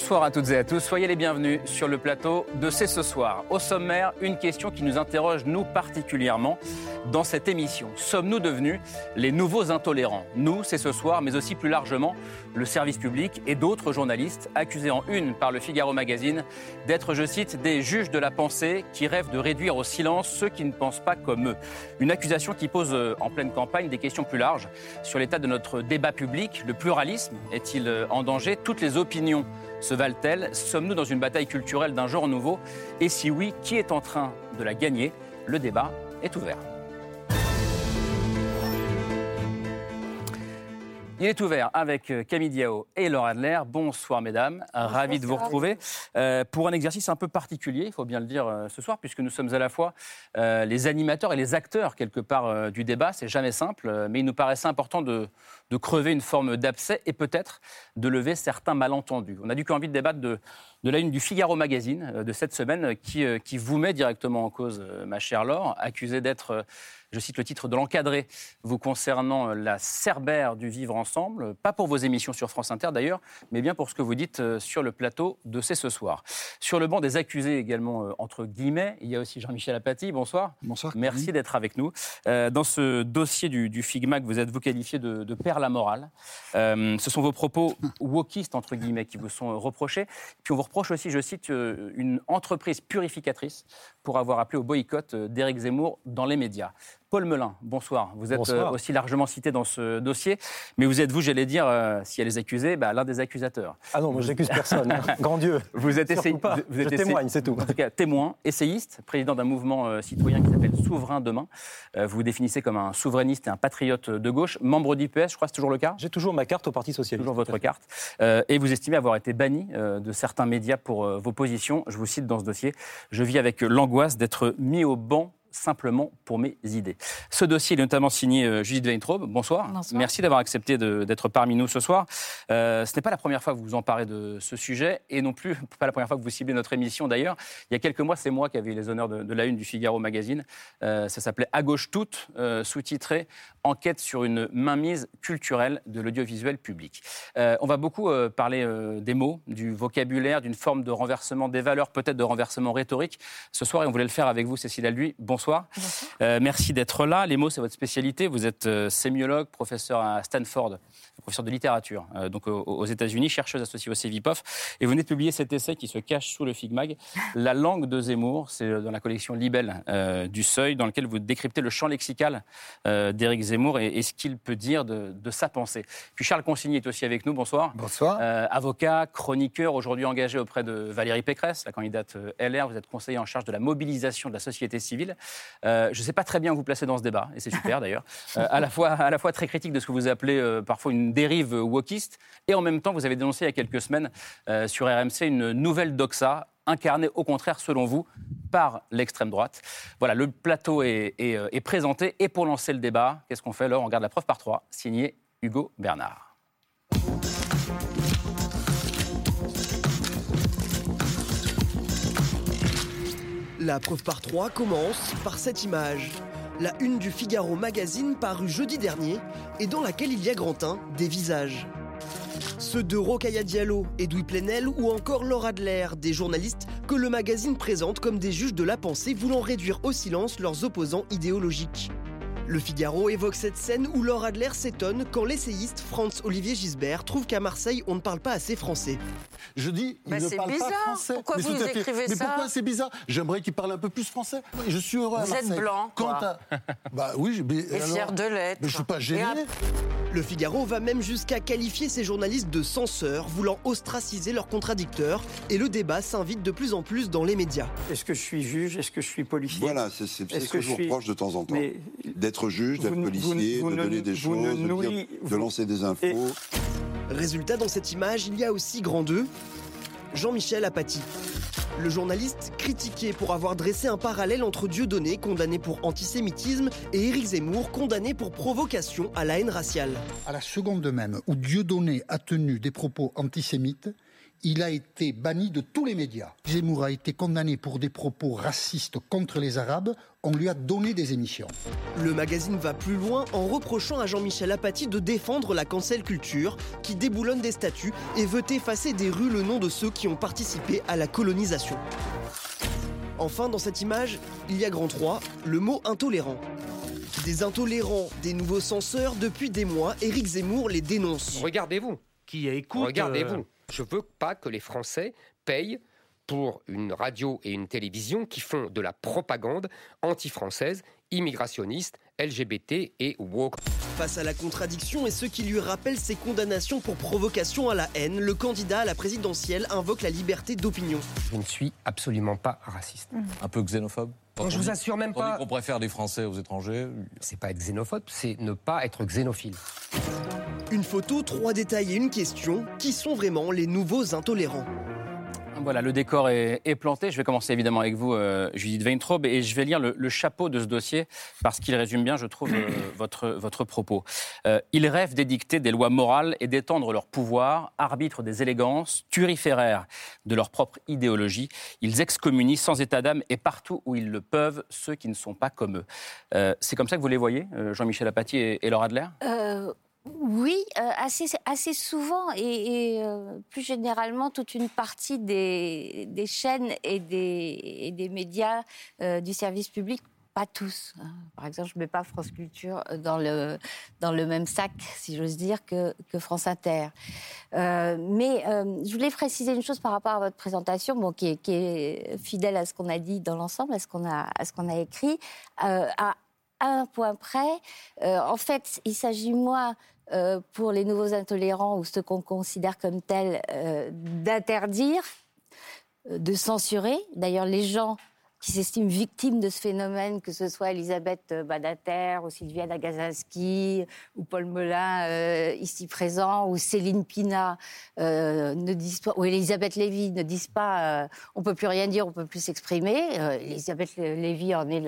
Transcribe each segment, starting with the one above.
Bonsoir à toutes et à tous, soyez les bienvenus sur le plateau de C'est ce soir. Au sommaire, une question qui nous interroge nous particulièrement dans cette émission. Sommes-nous devenus les nouveaux intolérants? Nous, c'est ce soir, mais aussi plus largement le service public et d'autres journalistes accusés en une par le Figaro Magazine d'être, je cite, des juges de la pensée qui rêvent de réduire au silence ceux qui ne pensent pas comme eux. Une accusation qui pose euh, en pleine campagne des questions plus larges sur l'état de notre débat public. Le pluralisme est-il euh, en danger? Toutes les opinions se valent-elles Sommes-nous dans une bataille culturelle d'un genre nouveau Et si oui, qui est en train de la gagner? Le débat est ouvert. Il est ouvert avec euh, Camille Diao et Laura Adler. Bonsoir mesdames, ravi de vous retrouver euh, pour un exercice un peu particulier, il faut bien le dire euh, ce soir, puisque nous sommes à la fois euh, les animateurs et les acteurs quelque part du débat. C'est jamais simple, mais il nous paraissait important de, de crever une forme d'abcès et peut-être de lever certains malentendus. On a du coup envie de débattre de, de la une du Figaro Magazine de cette semaine qui, qui vous met directement en cause, ma chère Laure, accusée d'être, je cite le titre de l'encadré, vous concernant euh, la cerbère du vivre ensemble, pas pour vos émissions sur France Inter d'ailleurs, mais bien pour ce que vous dites euh, sur le plateau de C'est ce soir. Sur le banc des accusés également, euh, entre guillemets, il y a aussi Jean-Michel Apathy, bonsoir. Bonsoir. Merci d'être avec nous. Dans ce dossier du, du FIGMA que vous êtes vous qualifié de, de père la morale, ce sont vos propos wokistes, entre guillemets, qui vous sont reprochés. Puis on vous reproche aussi, je cite, une entreprise purificatrice pour avoir appelé au boycott d'Éric Zemmour dans les médias. Paul Melun, bonsoir. Vous êtes Bonsoir. euh, aussi largement cité dans ce dossier, mais vous êtes, vous, j'allais dire, euh, si elle les accusés, bah, l'un des accusateurs. Ah non, moi j'accuse personne. hein. Grand Dieu. Vous êtes pas. vous- êtes Je témoigne, c'est tout. En tout cas, témoin, essayiste, président d'un mouvement euh, citoyen qui s'appelle Souverain Demain. Euh, vous vous définissez comme un souverainiste et un patriote de gauche, membre du PS, je crois c'est toujours le cas? J'ai toujours ma carte au Parti Socialiste. Toujours votre carte. Et vous estimez avoir été banni de certains médias pour vos positions. Je vous cite dans ce dossier. Je vis avec l'angoisse d'être mis au banc simplement pour mes idées. Ce dossier est notamment signé euh, Judith Weintraub. Bonsoir. Bonsoir. Merci d'avoir accepté d'être parmi nous ce soir. Euh, ce n'est pas la première fois que vous vous emparez de ce sujet et non plus pas la première fois que vous ciblez notre émission d'ailleurs. Il y a quelques mois, c'est moi qui avais eu les honneurs de, de la une du Figaro Magazine. Euh, ça s'appelait À gauche toute, euh, sous-titré Enquête sur une mainmise culturelle de l'audiovisuel public. On va beaucoup parler des mots, du vocabulaire, d'une forme de renversement des valeurs, peut-être de renversement rhétorique ce soir et on voulait le faire avec vous, Cécile Alduy. Bonsoir. Euh, merci d'être là. Les mots, c'est votre spécialité. Vous êtes euh, sémiologue, professeur à Stanford, professeur de littérature, euh, donc aux, aux États-Unis, chercheuse associée au CEVIPOF. Et vous venez de publier cet essai qui se cache sous le FIGMAG, La langue de Zemmour. C'est euh, dans la collection Libelle euh, du Seuil, dans lequel vous décryptez le champ lexical euh, d'Éric Zemmour et, et ce qu'il peut dire de, de sa pensée. Puis Charles Consigny est aussi avec nous. Bonsoir. Bonsoir. Euh, avocat, chroniqueur, aujourd'hui engagé auprès de Valérie Pécresse, la candidate LR. Vous êtes conseiller en charge de la mobilisation de la société civile. Euh, je ne sais pas très bien où vous placer dans ce débat, et c'est super d'ailleurs. Euh, à, la fois, à la fois très critique de ce que vous appelez euh, parfois une dérive wokiste, et en même temps, vous avez dénoncé il y a quelques semaines euh, sur RMC une nouvelle doxa incarnée au contraire, selon vous, par l'extrême droite. Voilà, le plateau est, euh, présenté, et pour lancer le débat, qu'est-ce qu'on fait alors On regarde la preuve par trois, signé Hugo Bernard. La preuve par trois commence par cette image. La une du Figaro magazine parue jeudi dernier et dans laquelle il y a grand un des visages. Ceux de Rokhaya Diallo, Edoui Plenel ou encore Laura Adler, des journalistes que le magazine présente comme des juges de la pensée voulant réduire au silence leurs opposants idéologiques. Le Figaro évoque cette scène où Laura Adler s'étonne quand l'essayiste Franz-Olivier Gisbert trouve qu'à Marseille on ne parle pas assez français. Je dis, il Bah, ne c'est parle bizarre. pas français. Pourquoi Mais vous tout à fait. écrivez Mais ça pourquoi c'est bizarre J'aimerais qu'il parle un peu plus français. Je suis heureux à Vous êtes blanc, Quant quoi. à... Bah oui, mais Et alors- fier de l'être. Mais je suis pas gêné. Le Figaro va même jusqu'à qualifier ces journalistes de censeurs, voulant ostraciser leurs contradicteurs, et le débat s'invite de plus en plus dans les médias. Est-ce que je suis juge? Est-ce que je suis policier? Voilà, c'est ce que, que je vous suis- reproche de temps en temps. Mais D'être juge, d'être policier, vous de donner des vous ne choses, de, dire- lancer des infos. Et- Résultat, dans cette image, il y a aussi grand 2, Jean-Michel Apathy. Le journaliste, critiqué pour avoir dressé un parallèle entre Dieudonné, condamné pour antisémitisme, et Éric Zemmour, condamné pour provocation à la haine raciale. À la seconde même où Dieudonné a tenu des propos antisémites, il a été banni de tous les médias. Zemmour a été condamné pour des propos racistes contre les Arabes. On lui a donné des émissions. Le magazine va plus loin en reprochant à Jean-Michel Apathy de défendre la cancel culture, qui déboulonne des statues et veut effacer des rues le nom de ceux qui ont participé à la colonisation. Enfin, dans cette image, il y a grand 3, le mot intolérant. Des intolérants, des nouveaux censeurs, depuis des mois, Éric Zemmour les dénonce. Regardez-vous. Qui écoute. Regardez-vous. euh, Je veux pas que les Français payent pour une radio et une télévision qui font de la propagande anti-française, immigrationniste, LGBT et woke. Face à la contradiction et ceux qui lui rappellent ses condamnations pour provocation à la haine, le candidat à la présidentielle invoque la liberté d'opinion. Je ne suis absolument pas raciste. Un peu xénophobe Quand je on vous dit- assure même quand on dit pas. qu'on préfère des Français aux étrangers. C'est pas être xénophobe, c'est ne pas être xénophile. Une photo, trois détails et une question. Qui sont vraiment les nouveaux intolérants? Voilà, le décor est, est planté. Je vais commencer évidemment avec vous, euh, Judith Weintraub, et je vais lire le, le chapeau de ce dossier parce qu'il résume bien, je trouve, euh, votre, votre propos. Euh, ils rêvent d'édicter des lois morales et d'étendre leur pouvoir, arbitres des élégances, turiféraires de leur propre idéologie. Ils excommunient sans état d'âme et partout où ils le peuvent ceux qui ne sont pas comme eux. Euh, C'est comme ça que vous les voyez, euh, Jean-Michel Apathy et, et Laura Adler? Euh, oui, euh, assez, souvent et, euh, plus généralement toute une partie des, chaînes et des, médias euh, du service public. Pas tous. hein. Par exemple, je ne mets pas France Culture dans le, dans le même sac, si j'ose dire, que, France Inter. Mais je voulais préciser une chose par rapport à votre présentation, bon, qui, est, fidèle à ce qu'on a dit dans l'ensemble, à ce qu'on a, écrit. Un point près, euh, en fait, il s'agit moins euh, pour les nouveaux intolérants ou ceux qu'on considère comme tels euh, d'interdire, euh, de censurer. D'ailleurs, les gens qui s'estiment victimes de ce phénomène, que ce soit Elisabeth Badater ou Sylvia Nagasinski ou Paul Melun euh, ici présent ou Céline Pina euh, ne disent pas, ou Elisabeth Lévy ne disent pas euh, on peut plus rien dire, on peut plus s'exprimer. Euh, Elisabeth Lévy en est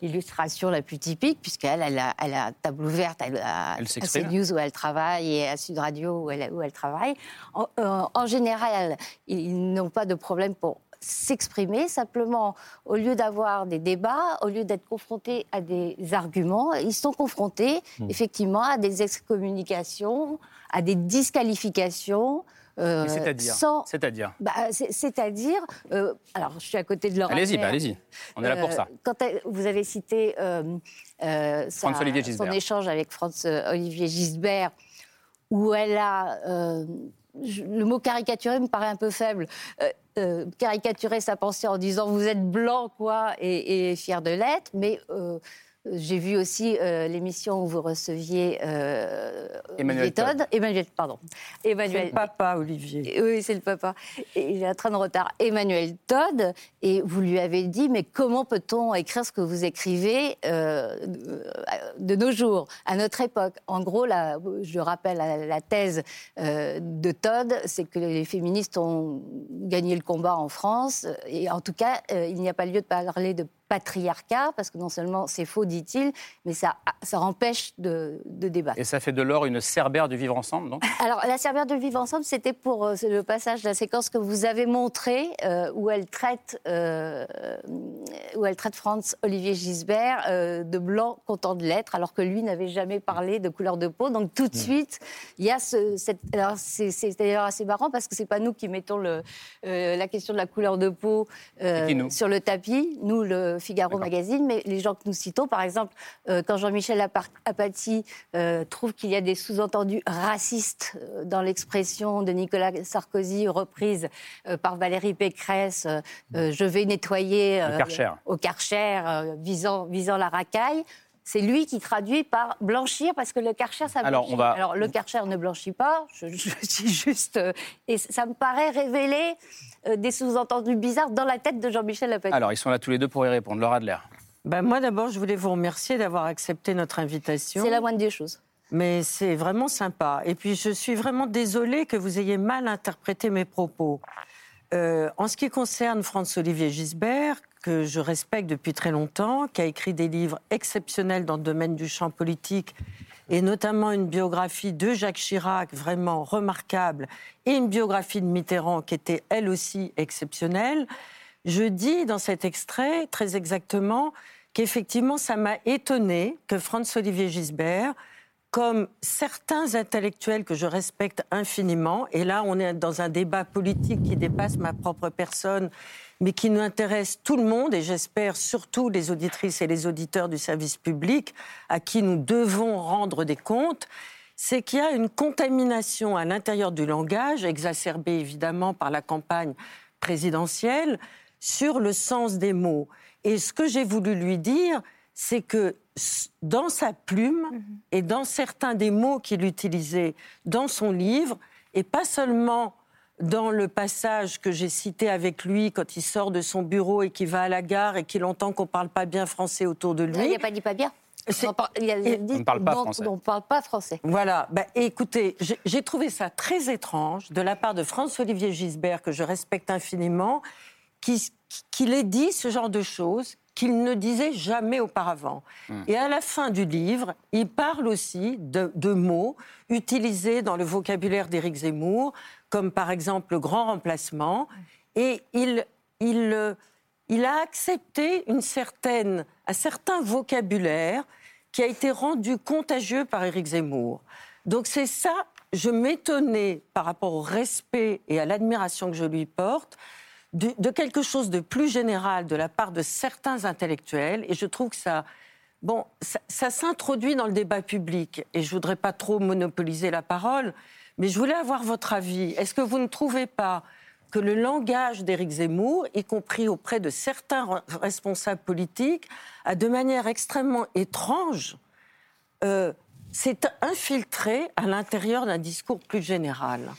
l'illustration la plus typique puisqu'elle elle a, elle a table ouverte elle a, Elle à. CNews où elle travaille et à Sud Radio où elle, où elle travaille. En, euh, en général, ils n'ont pas de problème pour s'exprimer. Simplement, au lieu d'avoir des débats, au lieu d'être confrontés à des arguments, ils sont confrontés effectivement à des excommunications, à des disqualifications. euh, C'est-à-dire sans- C'est-à-dire bah, c'est- C'est-à-dire, euh, alors je suis à côté de Laura Allez-y, bah, allez-y. On est là pour Euh, ça. Quand vous avez cité euh, sa- son échange avec Franz-Olivier Gisbert, où elle a. le mot caricaturer me paraît un peu faible. Euh, euh, caricaturer sa pensée en disant vous êtes blanc, quoi, et, fier de l'être, mais. euh, j'ai vu aussi euh, l'émission où vous receviez euh, Emmanuel Todd. Todd. Emmanuel, pardon. C'est Emmanuel, le papa, Olivier. oui, c'est le papa. Et il est en train de retard. Emmanuel Todd, et vous lui avez dit, mais comment peut-on écrire ce que vous écrivez euh, de nos jours, à notre époque? En gros, là, je rappelle la, la thèse euh, de Todd, c'est que les féministes ont gagné le combat en France, et en tout cas, euh, il n'y a pas lieu de parler de patriarcat, parce que non seulement c'est faux, dit-il, mais ça, ça empêche de, de débattre. Et ça fait de l'or une cerbère du vivre ensemble, donc? Alors, la Cerbère de vivre ensemble, c'était pour euh, le passage de la séquence que vous avez montrée, euh, où elle traite, euh, où elle traite Franz Olivier Gisbert euh, de blanc content de l'être, alors que lui n'avait jamais parlé de couleur de peau. Donc tout de suite, il y a ce, cette. Alors c'est c'est d'ailleurs assez marrant parce que c'est pas nous qui mettons le, euh, la question de la couleur de peau sur le tapis, nous le Figaro. Magazine, mais les gens que nous citons, par exemple, euh, quand Jean-Michel Apathy euh, trouve qu'il y a des sous-entendus racistes euh, dans l'expression de Nicolas Sarkozy reprise euh, par Valérie Pécresse, je vais nettoyer au Karcher visant, visant la racaille. C'est lui qui traduit par blanchir parce que le Karcher, ça Alors, blanchit. on va- Alors, le Karcher ne blanchit pas, je, je dis juste. euh, et ça me paraît révéler euh, des sous-entendus bizarres dans la tête de Jean-Michel Apathy. Alors, ils sont là tous les deux pour y répondre. Laura Adler. Ben, moi, d'abord, je voulais vous remercier d'avoir accepté notre invitation. C'est la moindre des choses. Mais c'est vraiment sympa. Et puis, je suis vraiment désolée que vous ayez mal interprété mes propos. Euh, en ce qui concerne Franz-Olivier Gisbert, que je respecte depuis très longtemps, qui a écrit des livres exceptionnels dans le domaine du champ politique, et notamment une biographie de Jacques Chirac vraiment remarquable, et une biographie de Mitterrand qui était elle aussi exceptionnelle, je dis dans cet extrait très exactement qu'effectivement ça m'a étonné que Franz-Olivier Gisbert, comme certains intellectuels que je respecte infiniment, et là on est dans un débat politique qui dépasse ma propre personne, mais qui nous intéresse tout le monde, et j'espère surtout les auditrices et les auditeurs du service public, à qui nous devons rendre des comptes, c'est qu'il y a une contamination à l'intérieur du langage, exacerbée évidemment par la campagne présidentielle, sur le sens des mots. Et ce que j'ai voulu lui dire, c'est que dans sa plume mhm. et dans certains des mots qu'il utilisait dans son livre, et pas seulement dans le passage que j'ai cité avec lui quand il sort de son bureau et qu'il va à la gare et qu'il entend qu'on ne parle pas bien français autour de lui. Il n'a pas dit pas bien. On, ne parle pas français. On parle pas français. Voilà. Bah, écoutez, j'ai trouvé ça très étrange de la part de François-Olivier Gisbert, que je respecte infiniment, qu'il ait dit ce genre de choses qu'il ne disait jamais auparavant. Hmm. Et à la fin du livre, il parle aussi de, mots utilisés dans le vocabulaire d'Éric Zemmour, comme par exemple le grand remplacement. Et il, il, il a accepté une certaine, un certain vocabulaire qui a été rendu contagieux par Éric Zemmour. Donc c'est ça, je m'étonnais par rapport au respect et à l'admiration que je lui porte, de, quelque chose de plus général de la part de certains intellectuels, et je trouve que ça, bon, ça, s'introduit dans le débat public, et je voudrais pas trop monopoliser la parole, mais je voulais avoir votre avis. Est-ce que vous ne trouvez pas que le langage d'Éric Zemmour, y compris auprès de certains responsables politiques, a de manière extrêmement étrange euh, s'est infiltré à l'intérieur d'un discours plus général?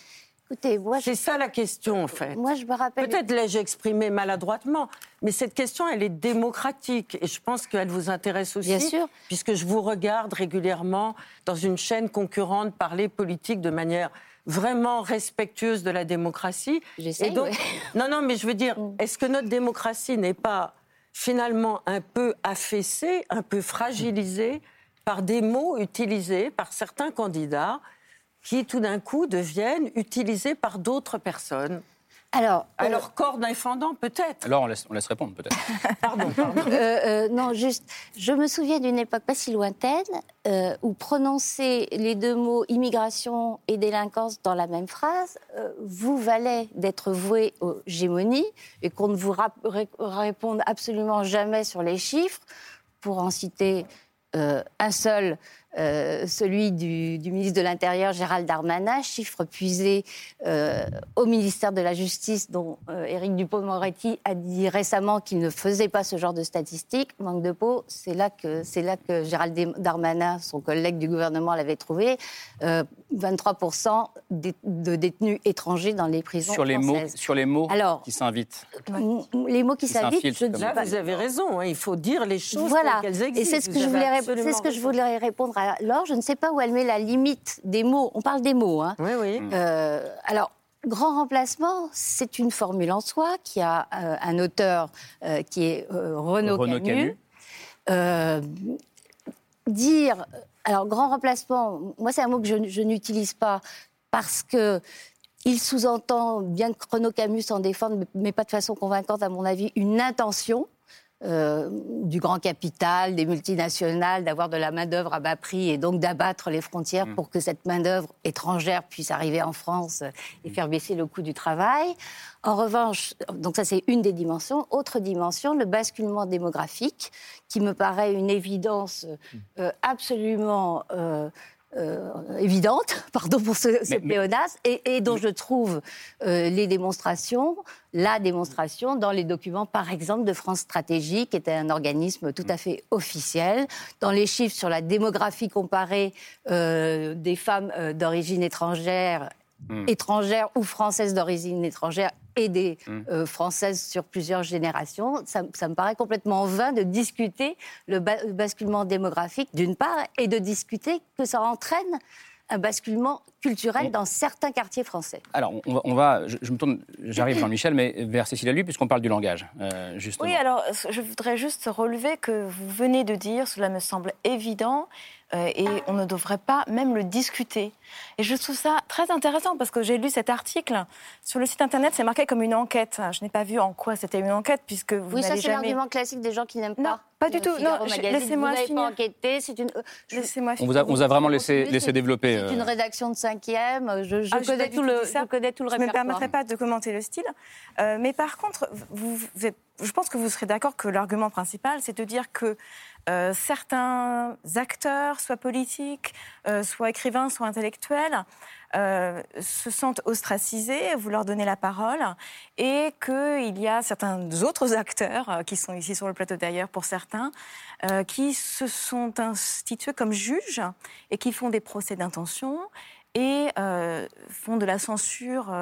C'est ça la question en fait. Moi, je me rappelle. Peut-être l'ai-je exprimé maladroitement, mais cette question, elle est démocratique et je pense qu'elle vous intéresse aussi. Bien sûr. Puisque je vous regarde régulièrement dans une chaîne concurrente parler politique de manière vraiment respectueuse de la démocratie. J'essaie. Donc... Non, non, mais je veux dire, mm. est-ce que notre démocratie n'est pas finalement un peu affaissée, un peu fragilisée par des mots utilisés par certains candidats qui tout d'un coup deviennent utilisés par d'autres personnes. Alors, alors euh, corps défendant, peut-être. Alors, on laisse, on laisse répondre, peut-être. pardon, pardon. Euh, euh, non, juste, je me souviens d'une époque pas si lointaine où prononcer les deux mots immigration et délinquance dans la même phrase vous valait d'être voué aux gémonies et qu'on ne vous réponde absolument jamais sur les chiffres. Pour en citer un seul, euh, celui du, ministre de l'Intérieur Gérald Darmanin, chiffre puisé euh, au ministère de la Justice, dont euh, Éric Dupond-Moretti a dit récemment qu'il ne faisait pas ce genre de statistiques. Manque de peau, c'est là que c'est là que Gérald Darmanin, son collègue du gouvernement, l'avait trouvé. 23% de détenus étrangers dans les prisons sur les françaises. mots sur les mots qui s'invitent. Les mots qui, s'invitent, je dis pas. Vous avez raison, hein, il faut dire les choses voilà. qu'elles existent. Et c'est ce que je voulais, c'est ce que je voulais répondre à alors, je ne sais pas où elle met la limite des mots. On parle des mots. Hein. Oui, oui. Euh, alors, Grand remplacement, c'est une formule en soi qui a euh, un auteur euh, qui est Renaud, Camus. dire, alors grand remplacement, moi c'est un mot que je, je n'utilise pas parce que il sous-entend, bien que Renaud Camus s'en défende, mais pas de façon convaincante à mon avis, une intention. Euh, du grand capital, des multinationales, d'avoir de la main-d'œuvre à bas prix et donc d'abattre les frontières mm. pour que cette main-d'œuvre étrangère puisse arriver en France et faire baisser le coût du travail. En revanche, donc ça c'est une des dimensions. Autre dimension, le basculement démographique, qui me paraît une évidence mm. euh, absolument. Euh, euh, évidente, pardon pour ce, pléonasme, et, dont je trouve euh, les démonstrations, la démonstration dans les documents, par exemple, de France Stratégie, qui était un organisme tout à fait officiel, dans les chiffres sur la démographie comparée euh, des femmes d'origine étrangère Hmm. étrangères ou françaises d'origine étrangère et des hmm. euh, françaises sur plusieurs générations. Ça, me paraît complètement vain de discuter le, basculement démographique d'une part et de discuter que ça entraîne un basculement culturel dans certains quartiers français. Alors, on va, on va- je, je me tourne, j'arrive Jean-Michel, mais vers Cécilia Lui, puisqu'on parle du langage, euh, justement. Oui, alors je voudrais juste relever que vous venez de dire, cela me semble évident, euh, et on ne devrait pas même le discuter. Et je trouve ça très intéressant parce que j'ai lu cet article sur le site internet, c'est marqué comme une enquête. Je n'ai pas vu en quoi c'était une enquête puisque vous Oui, ça c'est jamais. l'argument classique des gens qui n'aiment pas. Non, pas du le tout. Non, laissez-moi finir. pas enquêté, c'est une. euh, je- Laissez-moi On vous a, on vous a vraiment laissé, laissé développer. C'est une euh, rédaction de cinquième. Je, je Ah, connais, tout le, je connais tout le Je ne me permettrai pas de commenter le style. Euh, mais par contre, vous, vous êtes- je pense que vous serez d'accord que l'argument principal, c'est de dire que euh, certains acteurs, soit politiques, euh, soit écrivains, soit intellectuels, euh, se sentent ostracisés, vous leur donnez la parole, et qu'il y a certains autres acteurs, euh, qui sont ici sur le plateau d'ailleurs pour certains, euh, qui se sont institués comme juges et qui font des procès d'intention et euh, font de la censure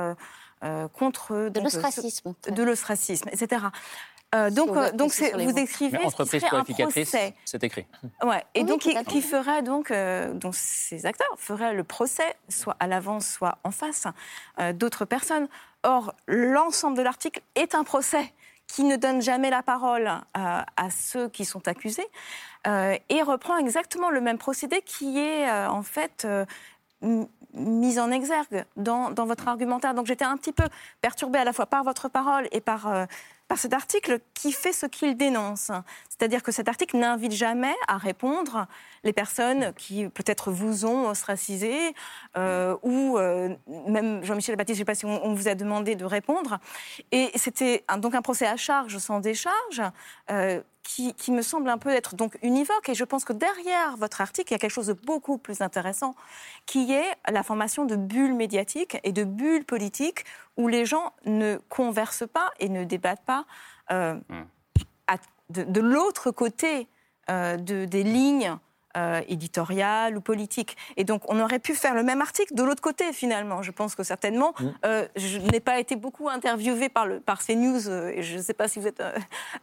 euh, contre... De l'ostracisme. De l'ostracisme, etc. Euh, donc, euh, donc vous écrivez mais entreprise qualificatrice, procès. c'est écrit. Ouais. Et Oui, donc, qui, qui ferait donc, euh, donc ces acteurs feraient le procès, soit à l'avance, soit en face, euh, d'autres personnes. Or, l'ensemble de l'article est un procès qui ne donne jamais la parole euh, à ceux qui sont accusés euh, et reprend exactement le même procédé qui est euh, en fait euh, mise en exergue dans, dans votre argumentaire. Donc j'étais un petit peu perturbée à la fois par votre parole et par, euh, par cet article qui fait ce qu'il dénonce. C'est-à-dire que cet article n'invite jamais à répondre les personnes qui peut-être vous ont ostracisé euh, ou euh, même Jean-Michel Baptiste, je ne sais pas si on, vous a demandé de répondre. Et c'était donc un procès à charge sans décharge euh, qui, qui me semble un peu être donc univoque. Et je pense que derrière votre article, il y a quelque chose de beaucoup plus intéressant, qui est la formation de bulles médiatiques et de bulles politiques où les gens ne conversent pas et ne débattent pas euh, à- de, de l'autre côté euh, de- des lignes euh, ou politiques. Et donc, on aurait pu faire le même article de l'autre côté, finalement. Je pense que certainement, euh, je n'ai pas été beaucoup interviewée par, le, par CNews, euh, et je ne sais pas si vous êtes euh,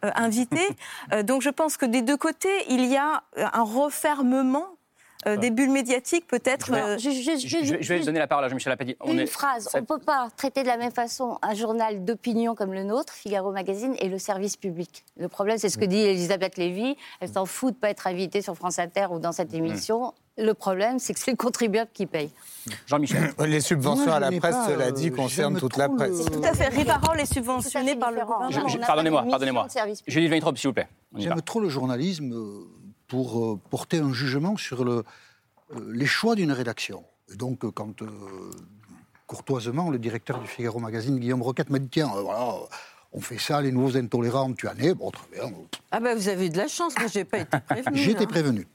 euh, invité. Euh, donc, je pense que des deux côtés, il y a un refermement euh, des bulles médiatiques, peut-être. Je vais- euh, Je- je- je- Je, je vais- je vais juste donner la parole à Jean-Michel Apathy. On une est- phrase. ça- On ne peut pas traiter de la même façon un journal d'opinion comme le nôtre, Figaro Magazine, et le service public. Le problème, c'est ce que dit Elisabeth Lévy. Elle s'en fout de ne pas être invitée sur France Inter ou dans cette émission. Le problème, c'est que c'est le contribuable qui paye. Jean-Michel. Les subventions Moi, à la presse, pas, cela euh, dit, concernent toute la presse. tout à fait. Rivarol est subventionné par le gouvernement. Pardonnez-moi, pardonnez-moi. Julie Weintraub, s'il vous plaît. J'aime trop le journalisme euh, pour euh, porter un jugement sur le, euh, les choix d'une rédaction. Et donc, euh, quand euh, courtoisement, le directeur du Figaro Magazine, Guillaume Roquette, m'a dit Tiens, voilà, on fait ça, les nouveaux intolérants, tu en es. Bon, très bien. Ah ben vous avez eu de la chance, moi j'ai pas été prévenue. J'ai été hein. prévenu,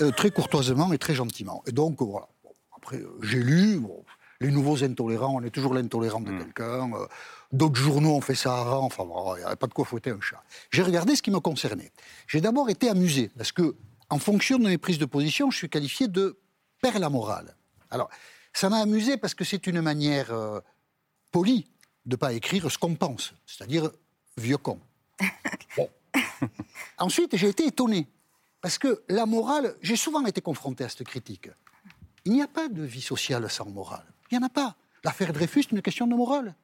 Euh, très courtoisement et très gentiment. Et donc, voilà. Bon, après, j'ai lu, bon, les nouveaux intolérants, on est toujours l'intolérant de quelqu'un. euh, D'autres journaux ont fait ça avant, enfin, il n'y avait pas de quoi fouetter un chat. J'ai regardé ce qui me concernait. J'ai d'abord été amusé, parce que, en fonction de mes prises de position, je suis qualifié de père la morale. Alors, ça m'a amusé parce que c'est une manière euh, polie de ne pas écrire ce qu'on pense, c'est-à-dire vieux con. Bon. Ensuite, j'ai été étonné. Parce que la morale, j'ai souvent été confronté à cette critique. Il n'y a pas de vie sociale sans morale. Il n'y en a pas. L'affaire Dreyfus, c'est une question de morale.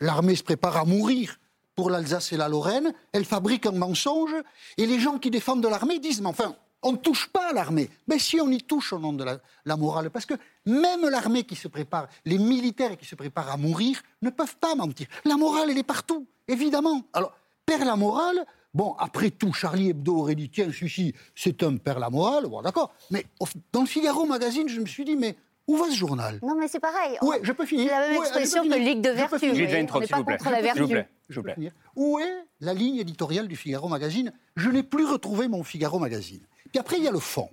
L'armée se prépare à mourir pour l'Alsace et la Lorraine. Elle fabrique un mensonge. Et les gens qui défendent l'armée disent Mais enfin, on ne touche pas à l'armée. Mais si on y touche au nom de la, morale, parce que même l'armée qui se prépare, les militaires qui se préparent à mourir, ne peuvent pas mentir. La morale, elle est partout, évidemment. Alors, père la morale, bon, après tout, Charlie Hebdo aurait dit tiens, celui-ci, c'est un père la morale, bon, d'accord. Mais dans le Figaro magazine, je me suis dit mais où va ce journal? Non, mais c'est pareil. Ouais, je peux finir. C'est la même allez, expression que. Ligue de vertu. voyez. Weintraub, On n'est s'il pas vous plaît. contre la vertu. vous plaît. Je peux finir. Où est la ligne éditoriale du Figaro Magazine? Je n'ai plus retrouvé mon Figaro Magazine. Puis après, il y a le fond.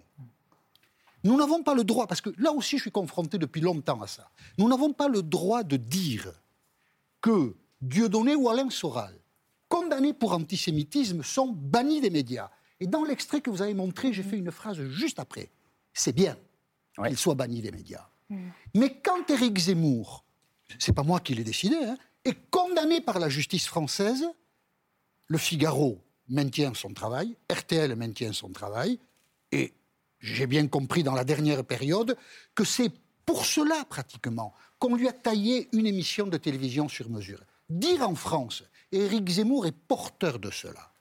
Nous n'avons pas le droit, parce que là aussi, je suis confronté depuis longtemps à ça. Nous n'avons pas le droit de dire que Dieudonné ou Alain Soral, condamnés pour antisémitisme, sont bannis des médias. Et dans l'extrait que vous avez montré, j'ai fait une phrase juste après. C'est bien Ouais. qu'ils soient bannis des médias. Mais quand Éric Zemmour, c'est pas moi qui l'ai décidé, hein, est condamné par la justice française, le Figaro maintient son travail, RTL maintient son travail, et j'ai bien compris dans la dernière période que c'est pour cela pratiquement, qu'on lui a taillé une émission de télévision sur mesure. Dire en France, et Éric Zemmour est porteur de cela,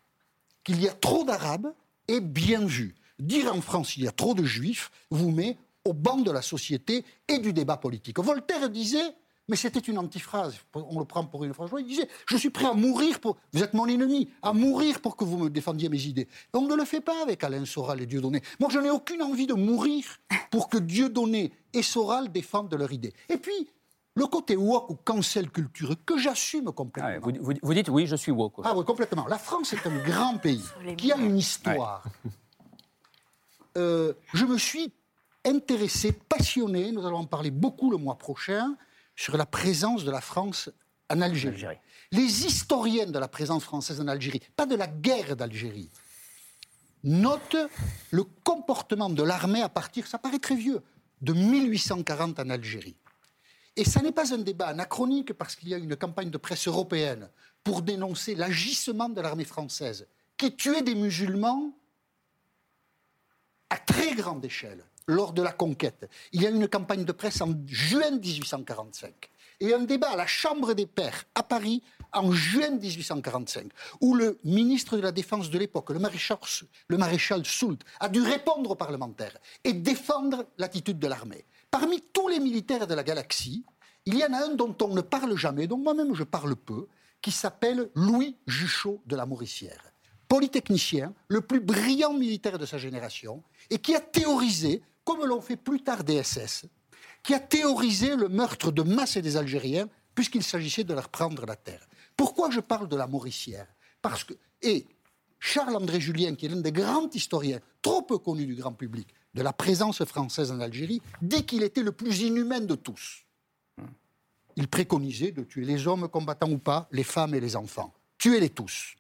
qu'il y a trop d'Arabes est bien vu. Dire en France qu'il y a trop de Juifs vous met au banc de la société et du débat politique. Voltaire disait, mais c'était une antiphrase, on le prend pour une phrase, il disait, je suis prêt à mourir pour, vous êtes mon ennemi, à mourir pour que vous me défendiez mes idées. On ne le fait pas avec Alain Soral et Dieudonné. Moi, je n'ai aucune envie de mourir pour que Dieudonné et Soral défendent leurs idées. Et puis, le côté woke ou cancel culture que j'assume complètement. Ah ouais, vous, vous- vous dites oui, je suis woke. Ah oui, complètement. La France est un grand pays qui a une histoire. Euh, je me suis intéressé, passionné, nous allons en parler beaucoup le mois prochain, sur la présence de la France en Algérie. Algérie. Les historiennes de la présence française en Algérie, pas de la guerre d'Algérie, notent le comportement de l'armée à partir, ça paraît très vieux, de 1840 en Algérie. Et ça n'est pas un débat anachronique parce qu'il y a une campagne de presse européenne pour dénoncer l'agissement de l'armée française qui tuait des musulmans à très grande échelle lors de la conquête. Il y a eu une campagne de presse en juin 1845 et un débat à la Chambre des Pairs à Paris en juin 1845 où le ministre de la Défense de l'époque, le maréchal, le Soult, a dû répondre aux parlementaires et défendre l'attitude de l'armée. Parmi tous les militaires de la galaxie, il y en a un dont on ne parle jamais, dont moi-même je parle peu, qui s'appelle Louis Juchot de la Mauricière polytechnicien, le plus brillant militaire de sa génération, et qui a théorisé, comme l'ont fait plus tard des SS, qui a théorisé le meurtre de masse des Algériens, puisqu'il s'agissait de leur prendre la terre. Pourquoi je parle de la Mauricière? Parce que, et Charles-André Julien, qui est l'un des grands historiens, trop peu connu du grand public, de la présence française en Algérie, dit qu'il était le plus inhumain de tous. Il préconisait de tuer les hommes combattants ou pas, les femmes et les enfants. Tuez-les tous.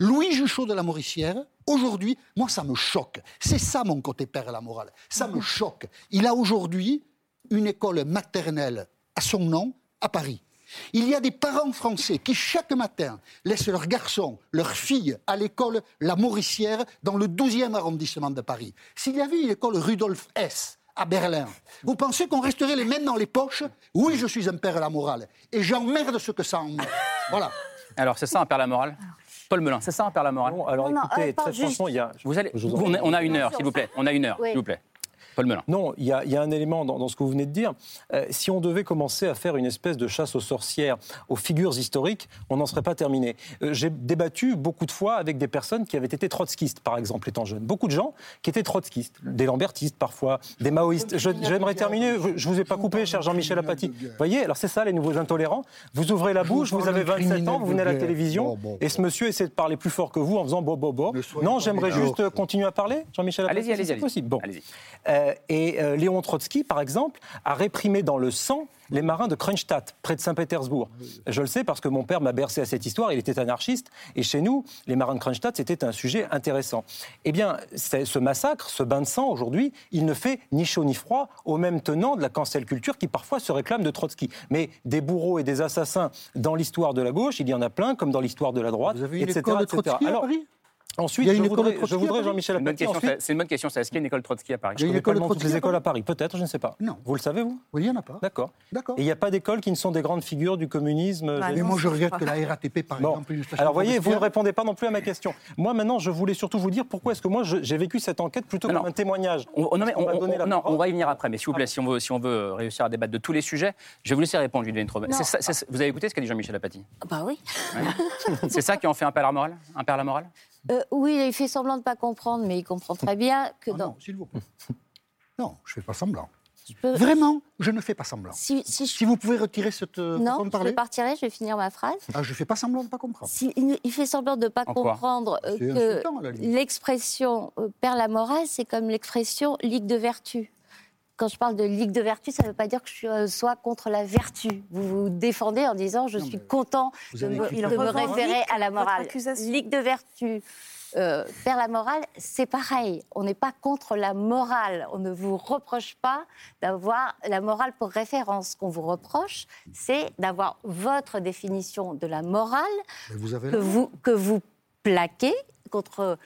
Louis Juchot de la Mauricière, aujourd'hui, moi, ça me choque. C'est ça mon côté père à la morale. Ça me choque. Il a aujourd'hui une école maternelle à son nom à Paris. Il y a des parents français qui, chaque matin, laissent leurs garçons, leurs filles à l'école La Mauricière dans le 12e arrondissement de Paris. S'il y avait une école Rudolf S à Berlin, vous pensez qu'on resterait les mains dans les poches? Oui, je suis un père à la morale. Et j'emmerde ce que ça en Voilà. Alors, c'est ça un père la morale? Paul Melun, c'est ça un père la morale alors Non, non, écoutez, euh, pas très juste. franchement, il y a. Vous allez, vous on, a, on a une Non, heure, s'il vous plaît. On a une heure, Oui. s'il vous plaît. Paul Melun. Non, il y, a, il y a un élément dans, dans ce que vous venez de dire. Euh, si on devait commencer à faire une espèce de chasse aux sorcières, aux figures historiques, on n'en serait pas terminé. Euh, J'ai débattu beaucoup de fois avec des personnes qui avaient été trotskistes, par exemple, étant jeunes. Beaucoup de gens qui étaient trotskistes, des lambertistes parfois, des maoïstes. Je- J'aimerais terminer, je ne vous ai pas coupé, cher Jean-Michel Apathy. Vous voyez, alors c'est ça les nouveaux intolérants. Vous ouvrez la bouche, vous avez d'un 27 ans, vous venez à la télévision, Bon, bon, et ce monsieur essaie de parler plus fort que vous en faisant bo bo bo. Non, j'aimerais juste continuer à parler, Jean-Michel Apathy. Allez-y, allez-y, c'est possible. Bon. Allez-y. Euh, et euh, Léon Trotsky, par exemple, a réprimé dans le sang les marins de Kronstadt, près de Saint-Pétersbourg. Je le sais parce que mon père m'a bercé à cette histoire, il était anarchiste, et chez nous, les marins de Kronstadt, c'était un sujet intéressant. Eh bien, ce massacre, ce bain de sang, aujourd'hui, il ne fait ni chaud ni froid au même tenant de la cancel culture qui parfois se réclame de Trotsky. Mais des bourreaux et des assassins dans l'histoire de la gauche, il y en a plein, comme dans l'histoire de la droite, Vous avez etc. école de etc. Trotsky à Alors, Paris? Ensuite, Il y a je une école de voudrais, je voudrais Jean-Michel C'est une bonne Apathy, question, ensuite, c'est une bonne question. ça. Est-ce qu'il y a une école Trotsky à Paris Il y a une école Trotsky les écoles à Paris. Peut-être, je ne sais pas. Non. Vous le savez, vous? Oui, il n'y en a pas. D'accord. D'accord. Et il n'y a pas d'écoles qui ne sont des grandes figures du communisme Bah, Mais non, moi, je regrette que la RATP, par Bon. exemple, une Alors, voyez, vous ne répondez pas non plus à ma question. Moi, maintenant, je voulais surtout vous dire pourquoi est-ce que moi, j'ai vécu cette enquête plutôt comme non. un témoignage. On, on- non, mais On on- va non, on y venir après, mais s'il vous plaît, si on veut, si on veut réussir à débattre de tous les sujets, je vais vous laisser répondre, ça- c'est- vous avez écouté ce qu'a dit Jean-Michel Apathy Bah oui. C'est ça qui en fait un père la morale? Euh, oui, il fait semblant de ne pas comprendre, mais il comprend très bien que Ah dans. non, s'il vous plaît. Non, je ne fais pas semblant. Je peux- Vraiment, je ne fais pas semblant. Si, si je... Si vous pouvez retirer cette euh, Non, je ne partirai, je vais finir ma phrase. Ah, je ne fais pas semblant de ne pas comprendre. Si, il, il fait semblant de ne pas En comprendre euh, que l'expression perd la morale, c'est comme l'expression ligue de vertu. Quand je parle de ligue de vertu, ça ne veut pas dire que je euh, sois contre la vertu. Vous vous défendez en disant je Non, suis content de me, de référer à la morale. Ligue de vertu. Euh, perd la morale, c'est pareil. On n'est pas contre la morale. On ne vous reproche pas d'avoir la morale pour référence. Ce qu'on vous reproche, c'est d'avoir votre définition de la morale Mais vous avez que raison. vous, que vous plaquez contre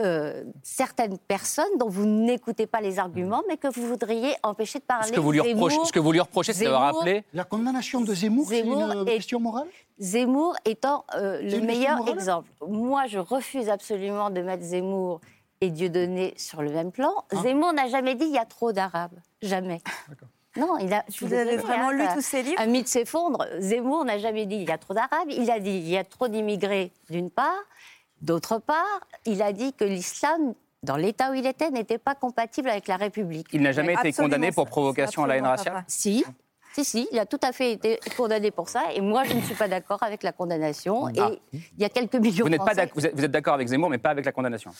euh, certaines personnes dont vous n'écoutez pas les arguments, mais que vous voudriez empêcher de parler. Ce que vous lui Zemmour- reprochez, ce que vous lui reprochez, c'est d'avoir appelé. La condamnation de Zemmour, c'est Zemmour une est- question morale? Zemmour étant euh, C'est le meilleur exemple. Moi, je refuse absolument de mettre Zemmour et Dieudonné sur le même plan. Ah. Zemmour n'a jamais dit il y a trop d'Arabes. Jamais. Non, il a. Vous avez vraiment hein, lu tous ces livres? Un mythe s'effondre. Zemmour n'a jamais dit il y a trop d'Arabes. Il a dit il y a trop d'immigrés, d'une part. D'autre part, il a dit que l'islam, dans l'état où il était, n'était pas compatible avec la République. Il n'a jamais été condamné pour provocation à la haine raciale. Si. Si, si, il a tout à fait été condamné pour ça. Et moi, je ne suis pas d'accord avec la condamnation. Ah. Et il y a quelques millions Vous n'êtes pas Français- d'accord- vous êtes, d'accord avec Zemmour, mais pas avec la condamnation.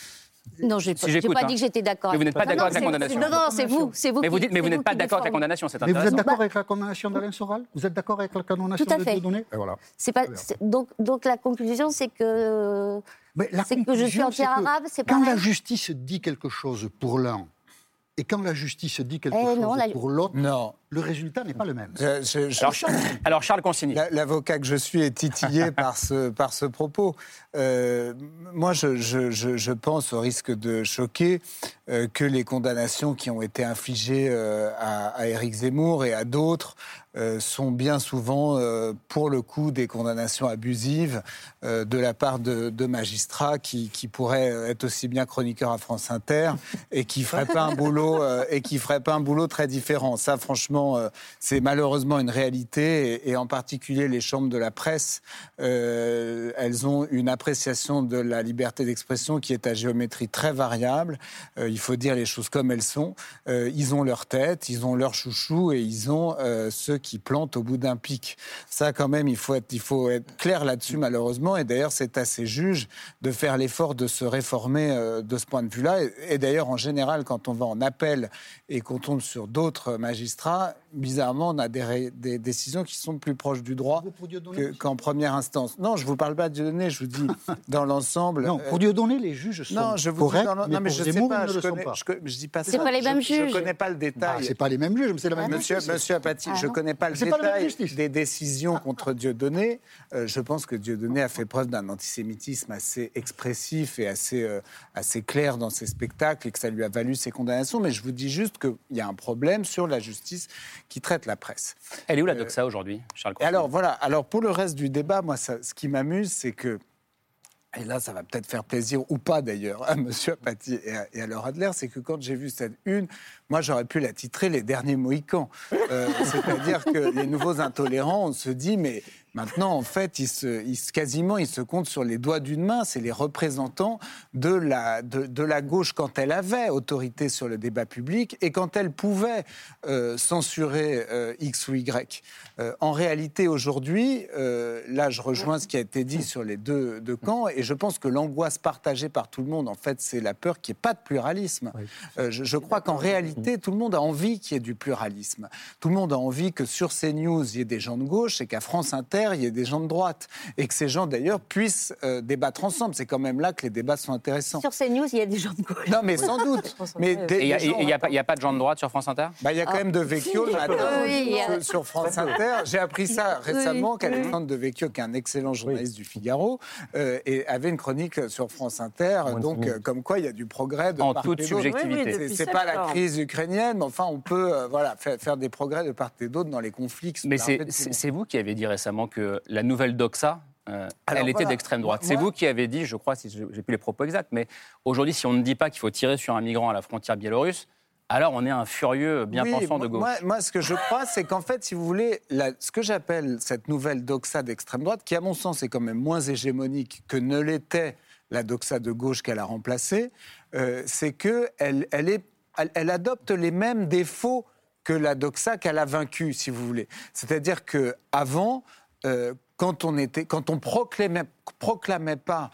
Non, j'ai Si pas, pas hein. dit que j'étais d'accord. Mais vous n'êtes pas d'accord avec la condamnation. Non, non, c'est vous, c'est vous. Mais vous qui- dites, mais vous n'êtes pas d'accord avec la condamnation, c'est Mais vous êtes intéressant. d'accord avec la condamnation d'Alain Soral? Vous êtes d'accord avec la condamnation Tout à de fait. Dieudonné voilà. Pas, donc, donc la conclusion, c'est que Mais la c'est que je suis conclusion, c'est que anti-arabe, c'est Quand pareil. la justice dit quelque chose pour l'un et quand la justice dit quelque Eh chose non, la- pour l'autre, Non. Le résultat n'est pas le même. Je- je- Alors, Charles- alors, Charles Consigny. La- L'avocat que je suis est titillé par ce, par ce propos. Euh, moi, je, je- je- je pense, au risque de choquer, euh, que les condamnations qui ont été infligées euh, à, à Éric Zemmour et à d'autres euh, sont bien souvent, euh, pour le coup, des condamnations abusives euh, de la part de, de magistrats qui, qui pourraient être aussi bien chroniqueurs à France Inter et qui feraient pas un boulot euh, et qui feraient pas un boulot très différent. Ça, franchement, euh, c'est malheureusement une réalité et, en particulier les chambres de la presse, euh, elles ont une appréciation de la liberté d'expression qui est à géométrie très variable. Euh, il faut dire les choses comme elles sont. Ils ont leur tête, ils ont leur chouchou et ils ont ceux qui plantent au bout d'un pic. Ça, quand même, il faut être, clair là-dessus, malheureusement. Et d'ailleurs, c'est à ces juges de faire l'effort de se réformer de ce point de vue-là. Et d'ailleurs, en général, quand on va en appel et qu'on tombe sur d'autres magistrats, bizarrement, on a des, ré- des décisions qui sont plus proches du droit qu'en première instance. Non, je vous parle pas de Dieudonné, je vous dis dans l'ensemble. Non, euh, pour Dieudonné, les juges sont non, je vous corrects, dis dans mais non, mais pour je sais Zemmour, pas, ils ne je le sont connais, pas. je, je dis pas C'est ça. pas les mêmes je, Je juges. connais pas le Ah, détail. c'est pas les mêmes juges, mais c'est la même Monsieur, justice. monsieur Apathy, Ah je non. connais pas le pas détail des décisions contre Dieudonné. Euh, je pense que Dieudonné a fait preuve d'un antisémitisme assez expressif et assez, euh, assez clair dans ses spectacles et que ça lui a valu ses condamnations. Mais je vous dis juste qu'il y a un problème sur la justice qui traite la presse. Elle est où la doxa aujourd'hui, Charles Et alors voilà, alors pour le reste du débat, moi, ça- ce qui m'amuse, c'est que, et là, ça va peut-être faire plaisir ou pas d'ailleurs à M. Apathy et à, et à Laura Adler, c'est que quand j'ai vu cette une, moi j'aurais pu la titrer Les derniers Mohicans. Euh, C'est-à-dire que les nouveaux intolérants, on se dit, mais maintenant, en fait, ils se, ils quasiment, ils se comptent sur les doigts d'une main. C'est les représentants de la, de, de la gauche quand elle avait autorité sur le débat public et quand elle pouvait euh, censurer euh, X ou Y. Euh, en réalité, aujourd'hui, là, je rejoins ce qui a été dit sur les deux, deux camps, et je pense que l'angoisse partagée par tout le monde, en fait, c'est la peur qu'il n'y ait pas de pluralisme. Je, je crois qu'en réalité, tout le monde a envie qu'il y ait du pluralisme. Tout le monde a envie que sur CNews, il y ait des gens de gauche, et qu'à France Inter, il y ait des gens de droite, et que ces gens, d'ailleurs, puissent euh, débattre ensemble. C'est quand même là que les débats sont intéressants. Sur CNews, il y a des gens de gauche. Non, mais sans doute. Mais des- Et il n'y a, pas- y a pas de gens de droite sur France Inter? Bah, il y a quand même De Vecchio Oui, a- sur, sur France Inter. J'ai appris ça récemment qu'Alexandre De Vecchio, qui est un excellent journaliste du Figaro, euh, et avait une chronique sur France Inter. Donc, euh, comme quoi, il y a du progrès de En part toute et d'autre. subjectivité. Oui, oui, C'est- pas la crise ukrainienne, mais enfin, on peut euh, voilà, faire, faire des progrès de part et d'autre dans les conflits. qui sont Mais c'est vous qui avez dit récemment que la nouvelle doxa, euh, Alors elle était voilà. d'extrême droite. C'est vous qui avez dit, je crois, si j'ai plus les propos exacts, mais aujourd'hui, si on ne dit pas qu'il faut tirer sur un migrant à la frontière biélorusse, alors on est un furieux bien Oui, pensant de gauche. Moi, moi, ce que je crois, c'est qu'en fait, si vous voulez, la- ce que j'appelle cette nouvelle doxa d'extrême droite, qui à mon sens est quand même moins hégémonique que ne l'était la doxa de gauche qu'elle a remplacée, euh, c'est qu'elle elle est, elle, elle adopte les mêmes défauts que la doxa qu'elle a vaincue, si vous voulez. C'est-à-dire que avant, euh, quand on était, quand on proclamait, pas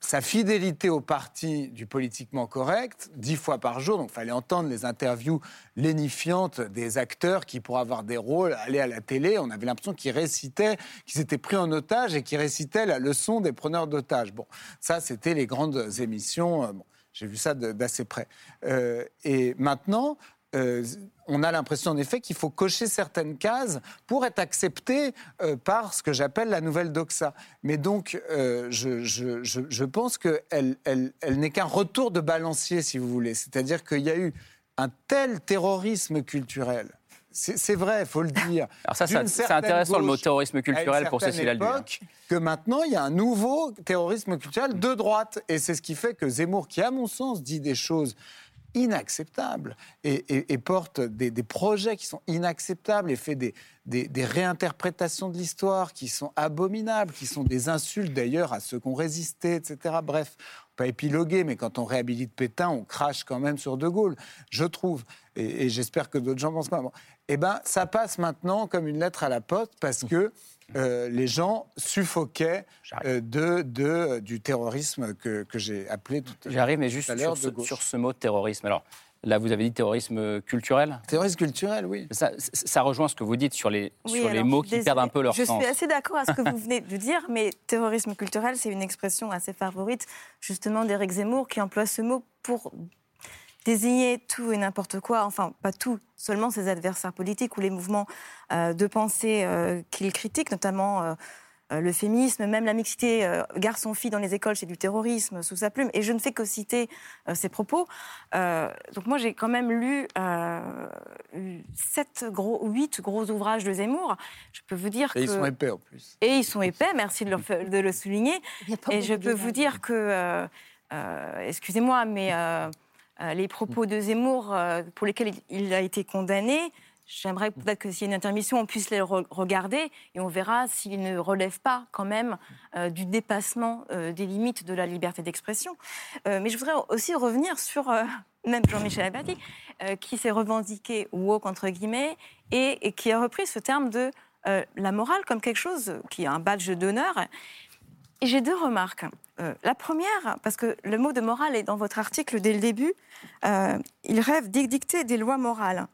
sa fidélité au parti du politiquement correct, dix fois par jour, donc fallait entendre les interviews lénifiantes des acteurs qui, pour avoir des rôles, allaient à la télé, on avait l'impression qu'ils récitaient, qu'ils étaient pris en otage et qu'ils récitaient la leçon des preneurs d'otages. Bon, ça, c'était les grandes émissions. euh, j'ai vu ça d'assez près. Euh, et maintenant, euh, on a l'impression en effet qu'il faut cocher certaines cases pour être accepté euh, par ce que j'appelle la nouvelle doxa. Mais donc, euh, je, je- je- je pense qu'elle elle, elle n'est qu'un retour de balancier, si vous voulez. C'est-à-dire qu'il y a eu un tel terrorisme culturel. C'est c'est vrai, il faut le dire. Alors ça, c'est intéressant, le mot terrorisme culturel pour Cécile époque, que maintenant, il y a un nouveau terrorisme culturel de droite. Et c'est ce qui fait que Zemmour, qui, à mon sens, dit des choses inacceptables et, porte des, projets qui sont inacceptables et fait des, des- réinterprétations de l'histoire qui sont abominables, qui sont des insultes d'ailleurs à ceux qui ont résisté, etc. Bref, pas épiloguer, mais quand on réhabilite Pétain, on crache quand même sur De Gaulle, je trouve. Et, j'espère que d'autres gens pensent comme moi. Eh bien, ça passe maintenant comme une lettre à la poste parce que euh, les gens suffoquaient euh, de, de- du terrorisme que, que j'ai appelé tout à J'arrive, mais juste l'heure sur ce, sur ce mot terrorisme. Alors, là, vous avez dit terrorisme culturel? Terrorisme culturel, oui. Ça, ça rejoint ce que vous dites sur les, Oui, sur les mots je qui perdent un peu leur je sens. suis assez d'accord à ce que vous venez de dire, mais terrorisme culturel, c'est une expression assez favorite, justement, d'Éric Zemmour, qui emploie ce mot pour désigner tout et n'importe quoi, enfin, pas tout, seulement ses adversaires politiques ou les mouvements euh, de pensée euh, qu'il critique, notamment. euh, euh, le féminisme, même la mixité euh, garçon-fille dans les écoles, c'est du terrorisme sous sa plume. Et je ne fais que citer euh, ces propos. Euh, donc moi, j'ai quand même lu euh, sept gros, huit gros ouvrages de Zemmour. Je peux vous dire Et que ils sont épais en plus. et ils sont épais, merci de, le- de le souligner. Et je peux vous dire que, euh, euh, excusez-moi, mais les propos de Zemmour euh, pour lesquels il, a été condamné, j'aimerais peut-être que s'il y a une intermission, on puisse les re- regarder et on verra s'il ne relève pas quand même euh, du dépassement euh, des limites de la liberté d'expression. Euh, mais je voudrais aussi revenir sur euh, même Jean-Michel euh, qui s'est revendiqué woke entre guillemets et, et qui a repris ce terme de euh, la morale comme quelque chose qui est un badge d'honneur. Et j'ai deux remarques. Euh, la première, parce que le mot de morale est dans votre article dès le début, euh, il rêve d'édicter des lois morales.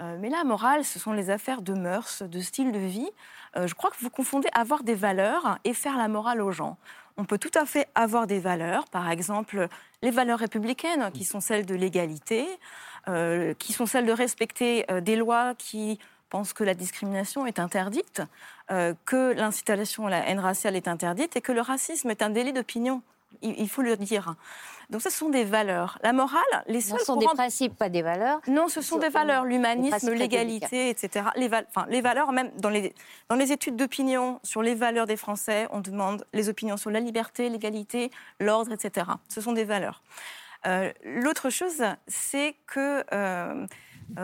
Euh, mais la morale, ce sont les affaires de mœurs, de style de vie. Je crois que vous confondez avoir des valeurs et faire la morale aux gens. On peut tout à fait avoir des valeurs, par exemple les valeurs républicaines, qui sont celles de l'égalité, qui sont celles de respecter des lois qui pensent que la discrimination est interdite, euh, que l'incitation à la haine raciale est interdite et que le racisme est un délit d'opinion. Il, il faut le dire. Donc, ce sont des valeurs. La morale, les Ce seuls sont pour des principes, pas des valeurs. non, ce sont des valeurs, l'humanisme, l'égalité, etc. Les, val- enfin, les valeurs, même dans les, dans les études d'opinion sur les valeurs des Français, on demande les opinions sur la liberté, l'égalité, l'ordre, etc. Ce sont des valeurs. Euh, L'autre chose, c'est que euh,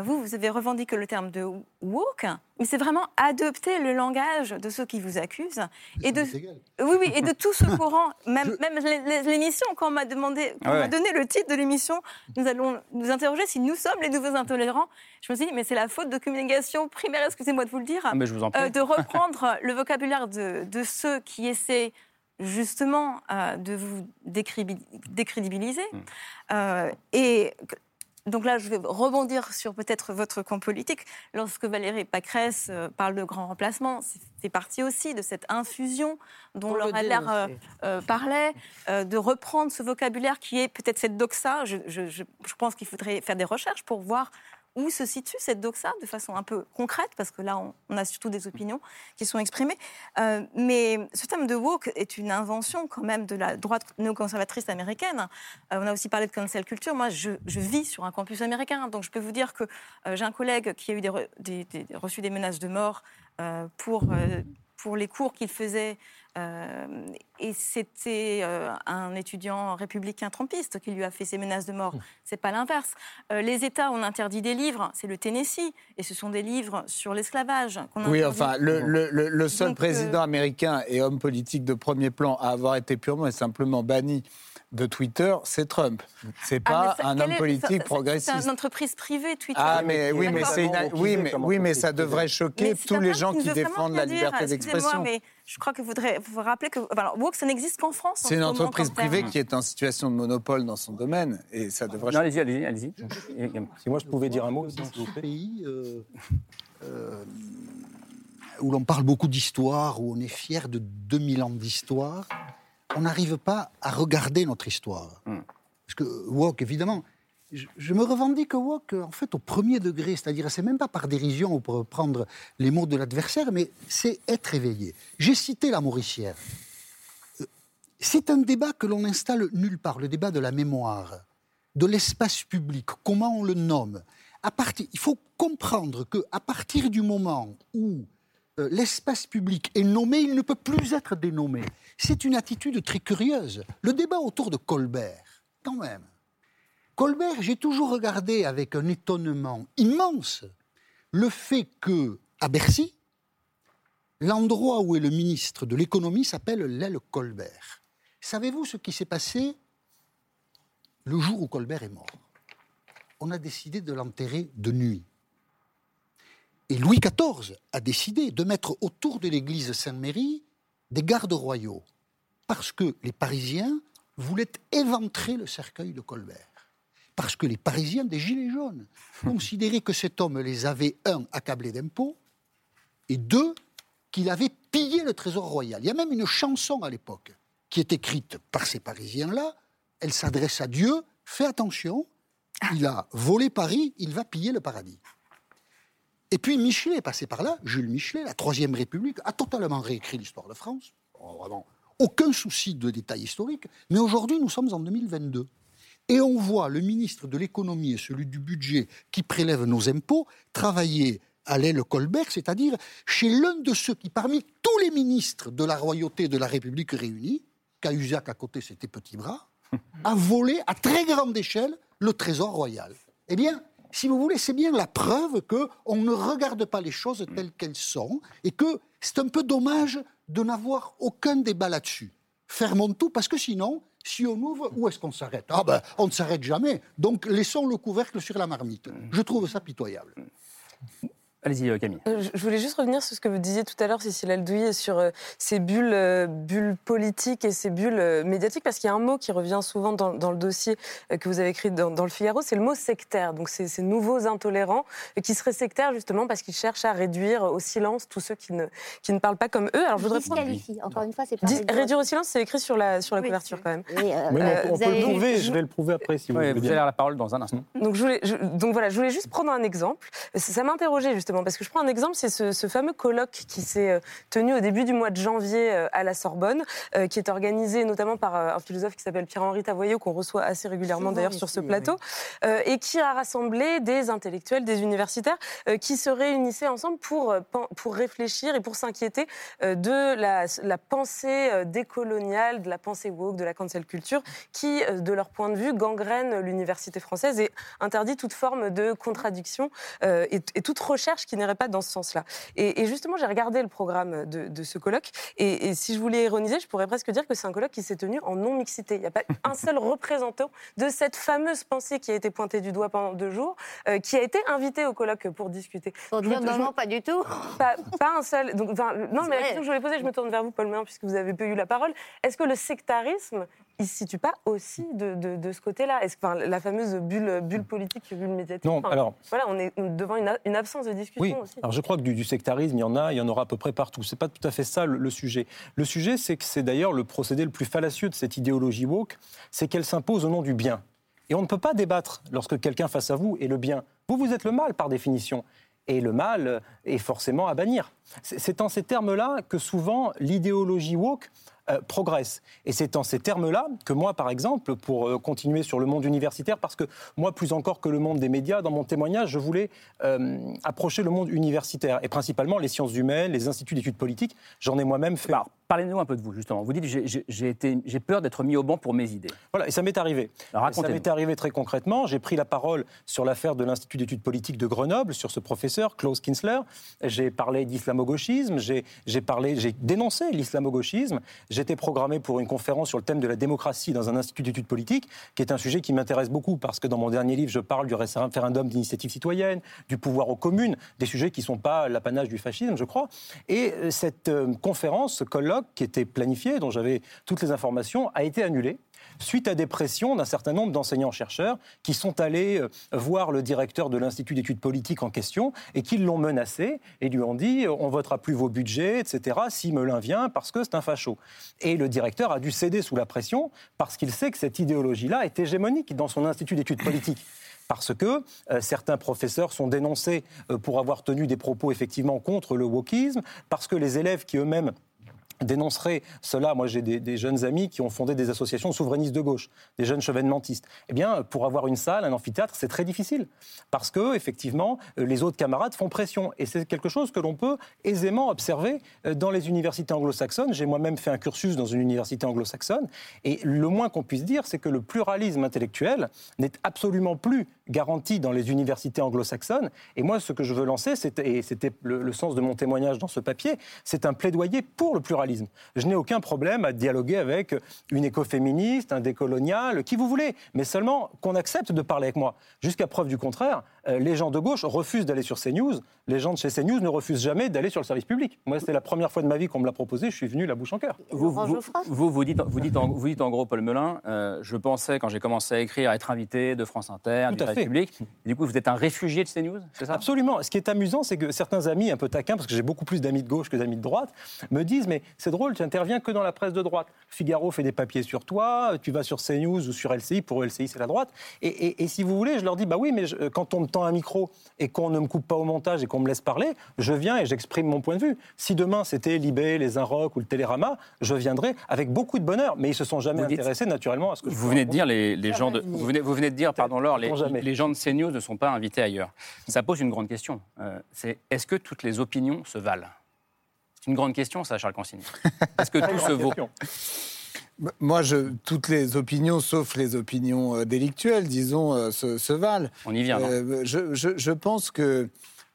vous, vous avez revendiqué le terme de woke, mais c'est vraiment adopter le langage de ceux qui vous accusent et de, oui, oui, et de tout ce courant, même, même l'émission, quand on m'a demandé, quand on m'a donné le titre de l'émission, nous allons nous interroger si nous sommes les nouveaux intolérants. Je me suis dit, mais c'est la faute de communication primaire, excusez-moi de vous le dire, Ah, mais je vous en prie. euh, de reprendre le vocabulaire de, de ceux qui essaient justement euh, de vous décrédibiliser. Hmm. Euh, et donc là, je vais rebondir sur peut-être votre camp politique. Lorsque Valérie Pécresse euh, parle de grand remplacement, c'est c'est parti aussi de cette infusion dont Laura Adler euh, euh, parlait, euh, de reprendre ce vocabulaire qui est peut-être cette doxa. Je, je- je- je pense qu'il faudrait faire des recherches pour voir où se situe cette doxa de façon un peu concrète, parce que là, on, a surtout des opinions qui sont exprimées. Euh, mais ce terme de woke est une invention quand même de la droite néoconservatrice américaine. Euh, on a aussi parlé de cancel culture. Moi, je, vis sur un campus américain, donc je peux vous dire que euh, j'ai un collègue qui a eu des re- des- des- reçu des menaces de mort pour, pour les cours qu'il faisait. Euh, et c'était euh, un étudiant républicain trumpiste qui lui a fait ces menaces de mort. C'est pas l'inverse. Euh, les États ont interdit des livres, c'est le Tennessee, et ce sont des livres sur l'esclavage Oui, interdit. enfin, le, le- le- le seul Donc, euh, président américain et homme politique de premier plan à avoir été purement et simplement banni de Twitter, c'est Trump. C'est Ah, pas ça- un homme politique progressiste. C'est une entreprise privée, Twitter. Ah, mais oui, mais oui, mais, oui, mais ça devrait choquer tous les gens qui défendent la liberté Excusez-moi, d'expression. Je crois que vous voudrez vous rappeler que alors, woke, ça n'existe qu'en France. en C'est une entreprise privée qui est en situation de monopole dans son domaine et ça devrait. Non, allez-y, allez-y, allez-y. Si moi je pouvais dire un mot aussi, Dans s'il vous ce plaît. pays euh, euh, où l'on parle beaucoup d'histoire, où on est fier de 2000 ans d'histoire, on n'arrive pas à regarder notre histoire. Hmm. Parce que Wok, évidemment, je, me revendique woke, en fait, au premier degré. C'est-à-dire, c'est même pas par dérision ou pour reprendre les mots de l'adversaire, mais c'est être éveillé. J'ai cité la Mauricière. Euh, C'est un débat que l'on installe nulle part, le débat de la mémoire, de l'espace public, comment on le nomme. Il faut comprendre que à partir du moment où euh, l'espace public est nommé, il ne peut plus être dénommé. C'est une attitude très curieuse. Le débat autour de Colbert, quand même. Colbert, j'ai toujours regardé avec un étonnement immense le fait que, à Bercy, l'endroit où est le ministre de l'économie s'appelle l'aile Colbert. Savez-vous ce qui s'est passé le jour où Colbert est mort? On a décidé de l'enterrer de nuit. Et Louis XIV a décidé de mettre autour de l'église Sainte-Mérie des gardes royaux, parce que les Parisiens voulaient éventrer le cercueil de Colbert. Parce que les Parisiens des Gilets jaunes considéraient que cet homme les avait, un, accablés d'impôts, et deux, qu'il avait pillé le trésor royal. Il y a même une chanson à l'époque qui est écrite par ces Parisiens-là. Elle s'adresse à Dieu. Fais attention, il a volé Paris, il va piller le paradis. Et puis Michelet est passé par là, Jules Michelet, la Troisième République, a totalement réécrit l'histoire de France. Oh, vraiment, aucun souci de détails historiques. Mais aujourd'hui, nous sommes en 2022. Et on voit le ministre de l'économie et celui du budget qui prélève nos impôts travailler à l'aile Colbert, c'est-à-dire chez l'un de ceux qui, parmi tous les ministres de la royauté de la République réunis, Cahuzac à côté c'était petit bras, a volé à très grande échelle le trésor royal. Eh bien, si vous voulez, c'est bien la preuve que on ne regarde pas les choses telles qu'elles sont et que c'est un peu dommage de n'avoir aucun débat là-dessus. Fermons tout parce que sinon, si on ouvre, où est-ce qu'on s'arrête? Ah ben, on ne s'arrête jamais. Donc laissons le couvercle sur la marmite. Je trouve ça pitoyable. Allez-y, euh, Camille. Euh, je- voulais juste revenir sur ce que vous disiez tout à l'heure, Cécile Aldouy, sur euh, ces bulles, bulles politiques et ces bulles médiatiques, parce qu'il y a un mot qui revient souvent dans, dans le dossier que vous avez écrit dans, dans le Figaro, c'est le mot sectaire. Donc c'est ces nouveaux intolérants qui seraient sectaires justement parce qu'ils cherchent à réduire au silence tous ceux qui ne, qui ne parlent pas comme eux. Alors je voudrais prendre- Disqualifie. Encore une fois, c'est pas Dis- réduire. réduire au silence, c'est écrit sur la, sur la couverture quand même. Oui, euh, mais on, Euh, peut avez- le prouver, je- vais le prouver après si vous voulez vous allez la parole dans un instant. Donc, je voulais, je- donc voilà, je voulais juste prendre un exemple. Ça, ça m'interrogeait justement, parce que je prends un exemple, c'est ce, ce fameux colloque qui s'est euh, tenu au début du mois de janvier euh, à la Sorbonne, euh, qui est organisé notamment par un philosophe qui s'appelle Pierre-Henri Tavoyot, qu'on reçoit assez régulièrement d'ailleurs sur ce plateau, euh, et qui a rassemblé des intellectuels, des universitaires, euh, qui se réunissaient ensemble pour, pour réfléchir et pour s'inquiéter de la, la pensée décoloniale, de la pensée woke, de la cancel culture, qui, de leur point de vue, gangrène l'université française et interdit toute forme de contradiction et, et toute recherche qui n'irait pas dans ce sens-là. Et, et justement, j'ai regardé le programme de, de ce colloque, et, et si je voulais ironiser, je pourrais presque dire que c'est un colloque qui s'est tenu en non-mixité. Il n'y a pas un seul représentant de cette fameuse pensée qui a été pointée du doigt pendant deux jours, euh, qui a été invité au colloque pour discuter. Pour dire non, pas du tout. pas, pas un seul. Donc, enfin, non, mais la question que je voulais poser, je me tourne vers vous, Paul Méen, puisque vous avez peu eu la parole. Est-ce que le sectarisme, il ne se situe pas aussi de, de- de ce côté-là Est-ce que enfin, la fameuse bulle, bulle politique, bulle médiatique Non, enfin, alors- Voilà, on est devant une, absence de discussion Oui, aussi. alors je crois que du, du sectarisme, il y en a, il y en aura à peu près partout. C'est pas tout à fait ça le, le sujet. Le sujet, c'est que c'est d'ailleurs le procédé le plus fallacieux de cette idéologie woke, c'est qu'elle s'impose au nom du bien. Et on ne peut pas débattre lorsque quelqu'un face à vous est le bien. Vous, vous êtes le mal par définition. Et le mal est forcément à bannir. C'est en ces termes-là que souvent l'idéologie woke euh, progresse. Et c'est en ces termes-là que moi, par exemple, pour euh, continuer sur le monde universitaire, parce que moi, plus encore que le monde des médias, dans mon témoignage, je voulais euh, approcher le monde universitaire, et principalement les sciences humaines, les instituts d'études politiques. J'en ai moi-même fait. Alors, parlez-nous un peu de vous, justement. Vous dites, j'ai- peur d'être mis au banc pour mes idées. Voilà, et ça m'est arrivé. Alors, ça m'est arrivé très concrètement. J'ai pris la parole sur l'affaire de l'Institut d'études politiques de Grenoble, sur ce professeur, Klaus Kinsler. J'ai parlé d'islamo-gauchisme, j'ai j'ai parlé, j'ai dénoncé l'islamo-gauchisme. J'étais programmé pour une conférence sur le thème de la démocratie dans un institut d'études politiques, qui est un sujet qui m'intéresse beaucoup parce que dans mon dernier livre, je parle du référendum d'initiative citoyenne, du pouvoir aux communes, des sujets qui ne sont pas l'apanage du fascisme, je crois. Et euh, cette euh, conférence, ce colloque, qui était planifié, dont j'avais toutes les informations, a été annulé suite à des pressions d'un certain nombre d'enseignants-chercheurs qui sont allés euh, voir le directeur de l'Institut d'études politiques en question et qui l'ont menacé et lui ont dit euh, on votera plus vos budgets, etc., si Melun vient parce que c'est un facho. Et le directeur a dû céder sous la pression parce qu'il sait que cette idéologie-là est hégémonique dans son Institut d'études politiques parce que euh, certains professeurs sont dénoncés pour avoir tenu des propos effectivement contre le wokisme, parce que les élèves qui eux-mêmes dénoncerait cela. Moi, j'ai des, jeunes amis qui ont fondé des associations souverainistes de gauche, des jeunes chevènementistes. Eh bien, pour avoir une salle, un amphithéâtre, c'est très difficile parce que, effectivement, euh, les autres camarades font pression. Et c'est quelque chose que l'on peut aisément observer euh, dans les universités anglo-saxonnes. J'ai moi-même fait un cursus dans une université anglo-saxonne. Et le moins qu'on puisse dire, c'est que le pluralisme intellectuel n'est absolument plus garanti dans les universités anglo-saxonnes. Et moi, ce que je veux lancer, et c'était le, le sens de mon témoignage dans ce papier, c'est un plaidoyer pour le pluralisme je n'ai aucun problème à dialoguer avec une écoféministe, un décolonial, qui vous voulez, mais seulement qu'on accepte de parler avec moi. Jusqu'à preuve du contraire, les gens de gauche refusent d'aller sur CNews, les gens de chez CNews ne refusent jamais d'aller sur le service public. Moi, c'est la première fois de ma vie qu'on me l'a proposé, je suis venu la bouche en cœur. Vous, vous, vous, dites, vous, dites en, vous dites en gros, Paul Melun, euh, je pensais, quand j'ai commencé à écrire, à être invité de France Inter, du Service Public. du coup, vous êtes un réfugié de CNews, c'est ça? Absolument. Ce qui est amusant, c'est que certains amis un peu taquins, parce que j'ai beaucoup plus d'amis de gauche que d'amis de droite, me disent, mais c'est drôle, tu interviens que dans la presse de droite. Figaro fait des papiers sur toi, tu vas sur CNews ou sur LCI, pour LCI c'est la droite. Et, si vous voulez, je leur dis, bah oui, mais quand on me un micro et qu'on ne me coupe pas au montage et qu'on me laisse parler, je viens et j'exprime mon point de vue. Si demain c'était Libé, les Inrocks ou le Télérama, je viendrai avec beaucoup de bonheur. Mais ils se sont jamais intéressés naturellement à ce que vous venez de dire les, les gens de vous venez, vous venez de dire pardon Laure les, les, gens de CNews ne sont pas invités ailleurs. Ça pose une grande question. Euh, c'est est-ce que toutes les opinions se valent? C'est une grande question ça Charles Consigny. Est-ce que tout se vaut? Moi, je, toutes les opinions, sauf les opinions euh, délictuelles, disons, euh, se, valent. On y vient. Euh, je, je, pense que,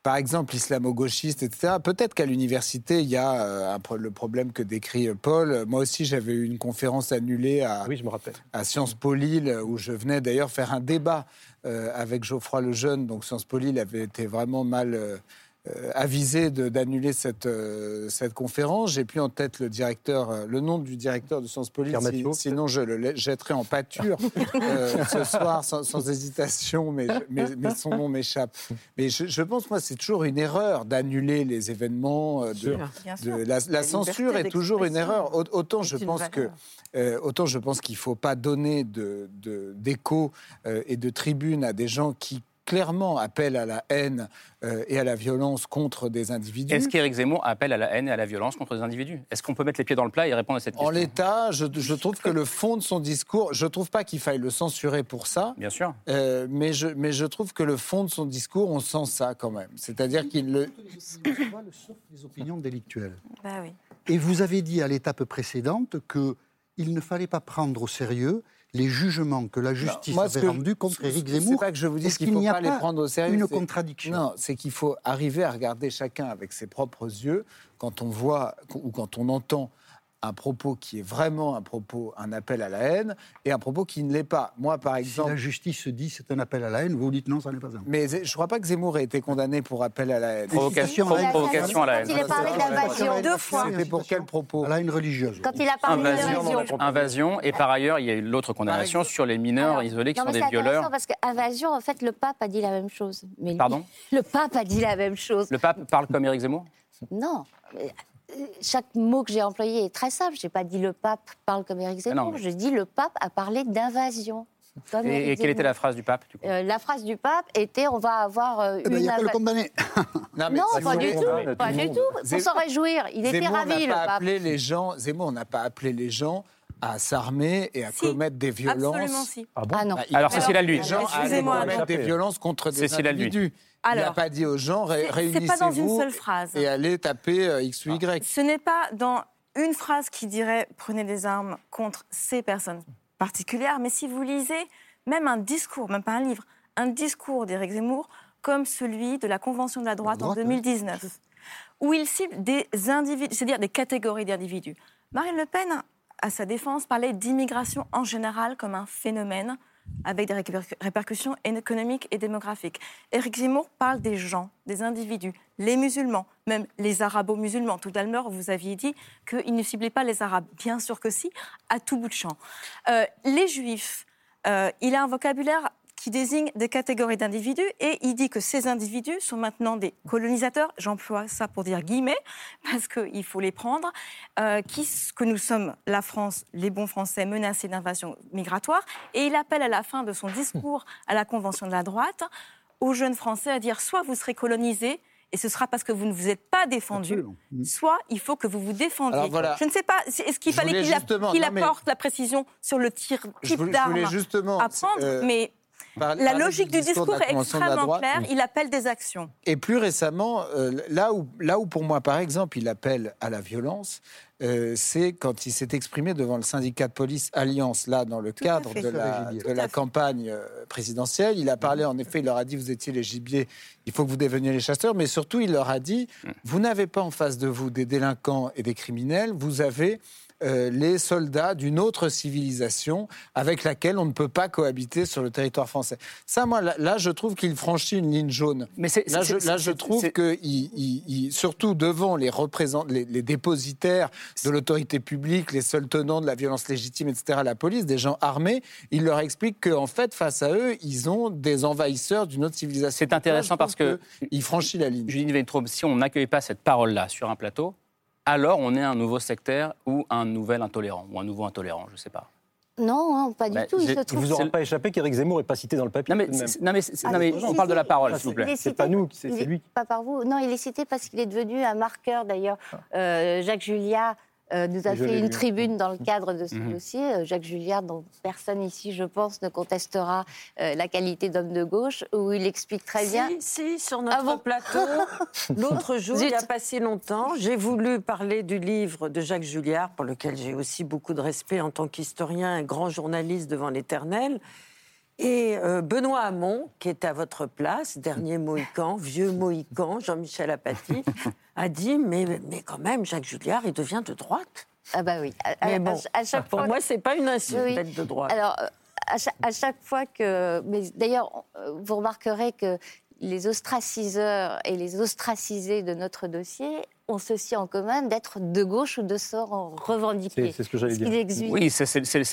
par exemple, islamo-gauchiste, etc., peut-être qu'à l'université, il y a le problème que décrit Paul. Moi aussi, j'avais eu une conférence annulée à, oui, je me rappelle. à Sciences Po Lille, où je venais d'ailleurs faire un débat avec Geoffroy Lejeune. Donc Sciences Po Lille avait été vraiment mal euh, avisé d'annuler cette, euh, cette conférence. J'ai plus en tête le directeur, euh, le nom du directeur de Sciences Po, sinon je le jetterai en pâture ce soir sans, hésitation, mais, mais, son nom m'échappe. Mais je, pense, moi, c'est toujours une erreur d'annuler les événements. De, la, censure est toujours une erreur. Autant je pense que autant je pense qu'il ne faut pas donner d'écho de, et de tribune à des gens qui clairement appelle à la haine euh, et à la violence contre des individus. Est-ce qu'Éric Zemmour appelle à la haine et à la violence contre des individus? Est-ce qu'on peut mettre les pieds dans le plat et répondre à cette question? En l'état, je, trouve que le fond de son discours, je ne trouve pas qu'il faille le censurer pour ça. Bien sûr. Euh, mais, je, mais je trouve que le fond de son discours, on sent ça quand même. C'est-à-dire qu'il le... Les opinions délictuelles. Bah oui. Et vous avez dit à l'étape précédente qu'il ne fallait pas prendre au sérieux les jugements que la justice avait rendus contre Éric Zemmour. C'est pas que je vous dis qu'il ne faut pas, les prendre au sérieux. Une contradiction? Non, c'est qu'il faut arriver à regarder chacun avec ses propres yeux quand on voit ou quand on entend un propos qui est vraiment un propos, un appel à la haine, et un propos qui ne l'est pas. Moi, par exemple. Si la justice se dit c'est un appel à la haine, vous dites non, ça n'est pas un. Mais je ne crois pas que Zemmour ait été condamné pour appel à la haine. Provocation, provocation à la haine. Quand il a parlé d'invasion deux fois. C'était pour quel propos À la haine religieuse. Quand il a parlé d'invasion. Invasion, et par ailleurs, il y a eu l'autre condamnation sur les mineurs isolés qui sont des violeurs. parce qu'invasion, en fait, le pape a dit la même chose. Mais Pardon Le pape a dit la même chose. Le pape parle comme Éric Zemmour Non chaque mot que j'ai employé est très simple. Je n'ai pas dit le pape parle comme Éric Zemmour. Je dis le pape a parlé d'invasion. Et, quelle était la phrase du pape euh, La phrase du pape était on va avoir euh, eh ben, une. Il le condamné. non, pas, du tout, pas du tout. Pour s'en réjouir, il était ravi le pape. Appelé les gens, Zemmour n'a pas appelé les gens à s'armer et à commettre des violences. Absolument si. Ah, bon ah non. Alors Cécile lui. Les gens à commettre des violences contre des individus. Alors, il n'a pas dit aux gens réunissez-vous pas dans une seule phrase. et allez taper euh, X ou Y. Ce n'est pas dans une phrase qui dirait prenez des armes contre ces personnes particulières, mais si vous lisez même un discours, même pas un livre, un discours d'Éric Zemmour comme celui de la Convention de la droite, en 2019, où il cible des individus, c'est-à-dire des catégories d'individus. Marine Le Pen, à sa défense, parlait d'immigration en général comme un phénomène avec des réper- répercussions économiques et démographiques. Éric Zemmour parle des gens, des individus, les musulmans, même les arabo-musulmans. Tout à vous aviez dit qu'il ne ciblait pas les arabes. Bien sûr que si, à tout bout de champ. Euh, les juifs, euh, il a un vocabulaire qui désigne des catégories d'individus et il dit que ces individus sont maintenant des colonisateurs, j'emploie ça pour dire guillemets, parce qu'il faut les prendre, euh, qui, que nous sommes, la France, les bons Français, menacés d'invasion migratoire. Et il appelle à la fin de son discours à la Convention de la droite aux jeunes Français à dire soit vous serez colonisés, et ce sera parce que vous ne vous êtes pas défendus, soit il faut que vous vous défendiez. Alors voilà. Je ne sais pas, est-ce qu'il fallait qu'il mais- apporte la précision sur le tir, type justement, à prendre, euh, mais parler- la logique du discours est extrêmement droite. claire. Il appelle des actions. Et plus récemment, euh, là, où, là où pour moi, par exemple, il appelle à la violence, euh, c'est quand il s'est exprimé devant le syndicat de police Alliance, là, dans le Tout cadre de la, de la campagne euh, présidentielle. Il a parlé, en effet, il leur a dit, vous étiez les gibiers, il faut que vous deveniez les chasseurs, mais surtout, il leur a dit, vous n'avez pas en face de vous des délinquants et des criminels, vous avez euh, les soldats d'une autre civilisation avec laquelle on ne peut pas cohabiter sur le territoire français. Ça, moi, là, là, je trouve qu'il franchit une ligne jaune. Mais c'est- là, je, là, je trouve que, il- il- il- surtout devant les les, les dépositaires de l'autorité publique, les seuls tenants de la violence légitime, etc., la police, des gens armés, il leur explique qu'en fait, face à eux, ils ont des envahisseurs d'une autre civilisation. C'est intéressant parce que il franchit la ligne. Judith Weintraub, si on n'accueille pas cette parole-là sur un plateau, alors on est un nouveau sectaire ou un nouvel intolérant, ou un nouveau intolérant, je ne sais pas. Non, hein, pas du Bah, tout. Il se Il trouve vous aura pas échappé qu'Éric Zemmour n'est pas cité dans le papier. Non mais, non, mais, Ah, non, mais si, on si, parle de la parole, Ah, s'il vous plaît. est C'est pas nous, c'est lui. Pas par vous. Non, il est cité parce qu'il est devenu un marqueur d'ailleurs. Euh, Jacques Julliard euh, nous a Je fait une tribune dans le cadre de ce Mhm. dossier. Euh, Jacques Julliard, dont personne ici, je pense, ne contestera euh, la qualité d'homme de gauche, où il explique très bien. Si, si, sur notre Ah bon plateau, l'autre jour, il n'y a pas si longtemps, j'ai voulu parler du livre de Jacques Julliard, pour lequel j'ai aussi beaucoup de respect en tant qu'historien, un grand journaliste devant l'éternel. Et euh, Benoît Hamon, qui est à votre place, dernier Mohican, vieux Mohican, Jean-Michel Apathy, a dit mais, mais quand même, Jacques Julliard, il devient de droite. Ah bah oui. À, Mais bon, à chaque pour fois moi, c'est pas une insulte Oui, oui. d'être de droite. Alors, euh, à chaque, à chaque fois que. Mais d'ailleurs, euh, vous remarquerez que les ostraciseurs et les ostracisés de notre dossier ont ceci en commun d'être de gauche ou de sort revendiqué. C'est- c'est ce que j'allais dire. exige- Oui, c'est-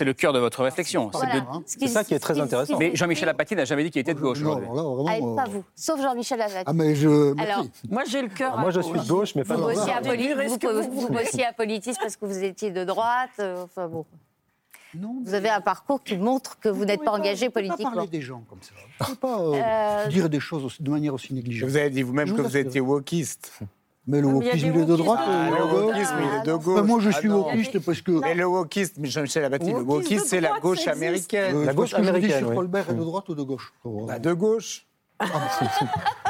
le cœur de votre réflexion. c'est Voilà. de- Ce qui- C'est ça qui est très intéressant. Mais Jean-Michel Apathy n'a jamais dit qu'il était de gauche. Non, là, vraiment, Ah, euh, pas vous, sauf Jean-Michel Apathy. Ah, mais je. Alors, Moi, j'ai le cœur. Moi, à je gauche. suis de gauche, mais pas vous de Est-ce vous- que vous- vous bossiez à Politis parce que vous étiez de droite. euh, enfin bon. Non, Vous avez un parcours qui montre que vous n'êtes pas engagé Vous ne pouvez pas politiquement. parler des gens comme ça. Vous ne pouvez pas euh, Euh, dire des choses aussi- de manière aussi Je négligente. vous avez dit vous-même Je que vous étiez wokiste. Mais le Ah, mais il y a wokisme, il est de droite. Ah, le wokisme, il est de gauche. moi, je Ah suis non. wokiste parce que. Mais le wokiste, mais Jean-Michel Apathy, le Wokiste c'est la gauche américaine. Euh, La gauche que je dis, américaine, sur. Colbert est de droite ou de gauche Bah, de gauche.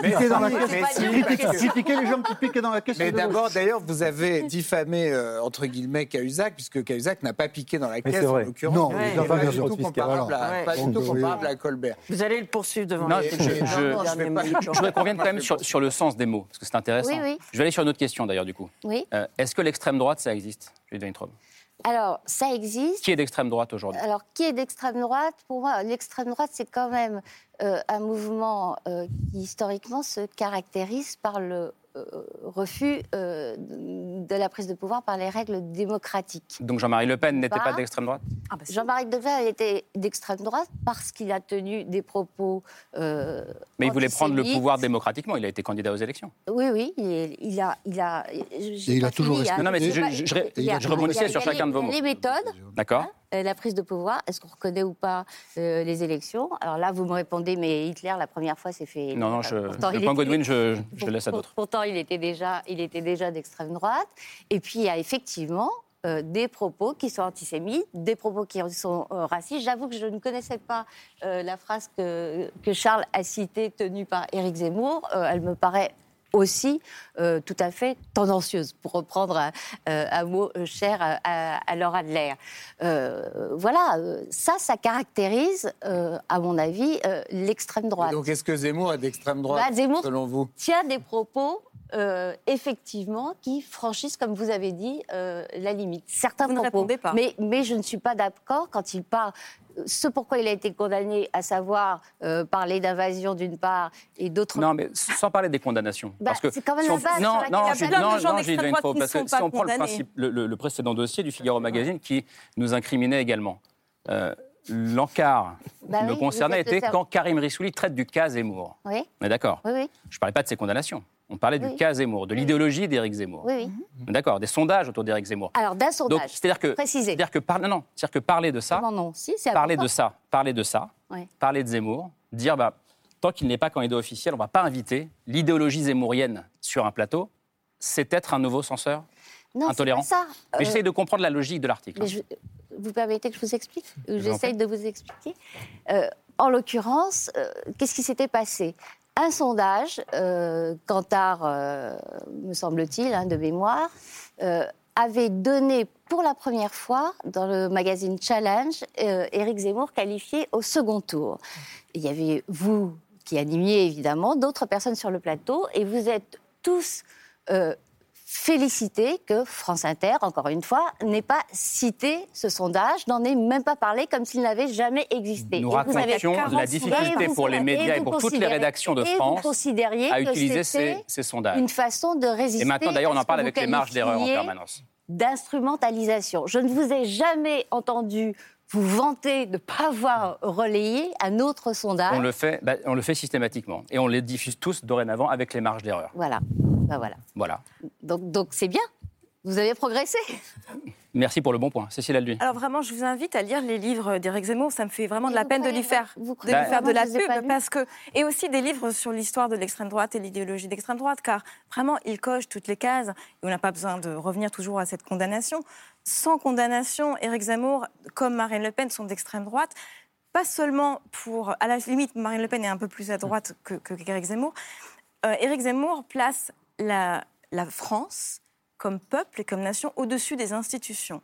Piquer dans la mais caisse. si, Critiquer- les gens qui piquent dans la caisse. Mais d'abord, d'ailleurs, vous avez diffamé, euh, entre guillemets, Cahuzac, puisque Cahuzac n'a pas piqué dans la Mais caisse, c'est en vrai. l'occurrence. Non, Il Ouais. n'est il a pas, pas du tout comparable, à, pas du tout oui. comparable à Colbert. Vous allez le poursuivre devant Non, la je, télé. je- voudrais qu'on revienne quand même sur, sur le sens des mots, parce que c'est intéressant. Oui, oui. Je vais aller sur une autre question d'ailleurs, du coup. Oui. Euh, Est-ce que l'extrême droite, ça existe Judith Weintraub Alors, ça existe. Qui est d'extrême droite aujourd'hui? Alors, qui est d'extrême droite? Pour moi, l'extrême droite, c'est quand même euh, un mouvement euh, qui, historiquement, se caractérise par le refus euh, de la prise de pouvoir par les règles démocratiques. Donc Jean-Marie Le Pen n'était pas Pas. d'extrême droite? Ah bah, Jean-Marie Le Pen était d'extrême droite parce qu'il a tenu des propos. euh, Mais il voulait prendre le pouvoir démocratiquement. Il a été candidat aux élections. Oui, oui, il, a, il a. Et il a toujours fini, respecté- Non, mais c'est- il a- je- rebondissais sur chacun de vos mots. Les méthodes, D'accord euh, la prise de pouvoir, est-ce qu'on reconnaît ou pas euh, les élections? Alors là, vous me répondez, mais Hitler, la première fois, s'est fait. Non, non, je, Pourtant, le point était- Godwin, je, je laisse à d'autres. Pourtant, il était déjà, il était déjà d'extrême droite. Et puis, il y a effectivement euh, des propos qui sont antisémites, des propos qui sont euh, racistes. J'avoue que je ne connaissais pas euh, la phrase que, que Charles a citée, tenue par Éric Zemmour. Euh, elle me paraît aussi euh, tout à fait tendancieuse, pour reprendre un, euh, un mot euh, cher à, à, Laura Adler. Euh, voilà, euh, ça, ça caractérise, euh, à mon avis, euh, l'extrême droite. Donc, est-ce que Zemmour est d'extrême droite, Bah, Zemmour selon vous? tient des propos euh, effectivement, qui franchissent, comme vous avez dit, euh, la limite. Certains Vous ne propos. répondez pas. Mais, mais je ne suis pas d'accord quand il parle. Ce pourquoi il a été condamné, à savoir euh, parler d'invasion d'une part et d'autre Non, mais sans parler des condamnations. Bah, parce que c'est quand même si la on- base sur non, laquelle non, je- non, non, d'extrême Gilles droite Denfaux, qui parce que si on prend le, condamnés. principe, le, le- le précédent dossier du Figaro Magazine qui nous incriminait également, euh, l'encart Bah qui me oui, concernait était quand Karim Rissouli traite du cas Zemmour. Oui, On est d'accord oui, oui. Je ne parlais pas de ses condamnations. On parlait du cas Zemmour, de l'idéologie d'Éric Zemmour. oui, oui. D'accord, des sondages autour d'Éric Zemmour. Alors, d'un sondage, c'est-à-dire que, précisé. c'est-à-dire que, par- non, non, c'est-à-dire que parler de ça, Non, non, si, c'est parler de ça, parler de ça, parler de Zemmour, dire bah, tant qu'il n'est pas candidat officiel, on ne va pas inviter l'idéologie zémourienne sur un plateau, c'est être un nouveau censeur Non, c'est intolérant. pas ça. Mais Euh, j'essaie de comprendre la logique de l'article. Mais je- vous permettez que je vous explique J'essaye de vous expliquer? Euh, en l'occurrence, euh, qu'est-ce qui s'était passé? Un sondage, euh, Cantar, euh, me semble-t-il, hein, de mémoire, euh, avait donné pour la première fois dans le magazine Challenge euh, Éric Zemmour qualifié au second tour. Il y avait vous qui animiez évidemment, d'autres personnes sur le plateau, et vous êtes tous félicités que France Inter, encore une fois, n'ait pas cité ce sondage, n'en ait même pas parlé comme s'il n'avait jamais existé. Nous racontions 40 la difficulté pour les médias et pour toutes les rédactions de France à utiliser ces, ces sondages. une façon de résister. Et maintenant, d'ailleurs, on en parle avec les marges d'erreur en permanence. D'instrumentalisation. Je ne vous ai jamais entendu vous vanter de ne pas avoir relayé un autre sondage. On le, fait, bah, on le fait systématiquement. Et on les diffuse tous dorénavant avec les marges d'erreur. Voilà. Ben voilà. Voilà. Donc donc c'est bien. Vous avez progressé. Merci pour le bon point. Cécile Alduin. Alors vraiment, je vous invite à lire les livres d'Éric Zemmour. Ça me fait vraiment de la peine de lui faire, vous de lui faire de la pub, parce que et aussi des livres sur l'histoire de l'extrême droite et l'idéologie d'extrême droite, car vraiment, il coche toutes les cases. Et on n'a pas besoin de revenir toujours à cette condamnation. Sans condamnation, Éric Zemmour, comme Marine Le Pen, sont d'extrême droite. Pas seulement pour, à la limite, Marine Le Pen est un peu plus à droite que que- qu'Éric Zemmour. Euh, Éric Zemmour place la, la France comme peuple et comme nation au-dessus des institutions.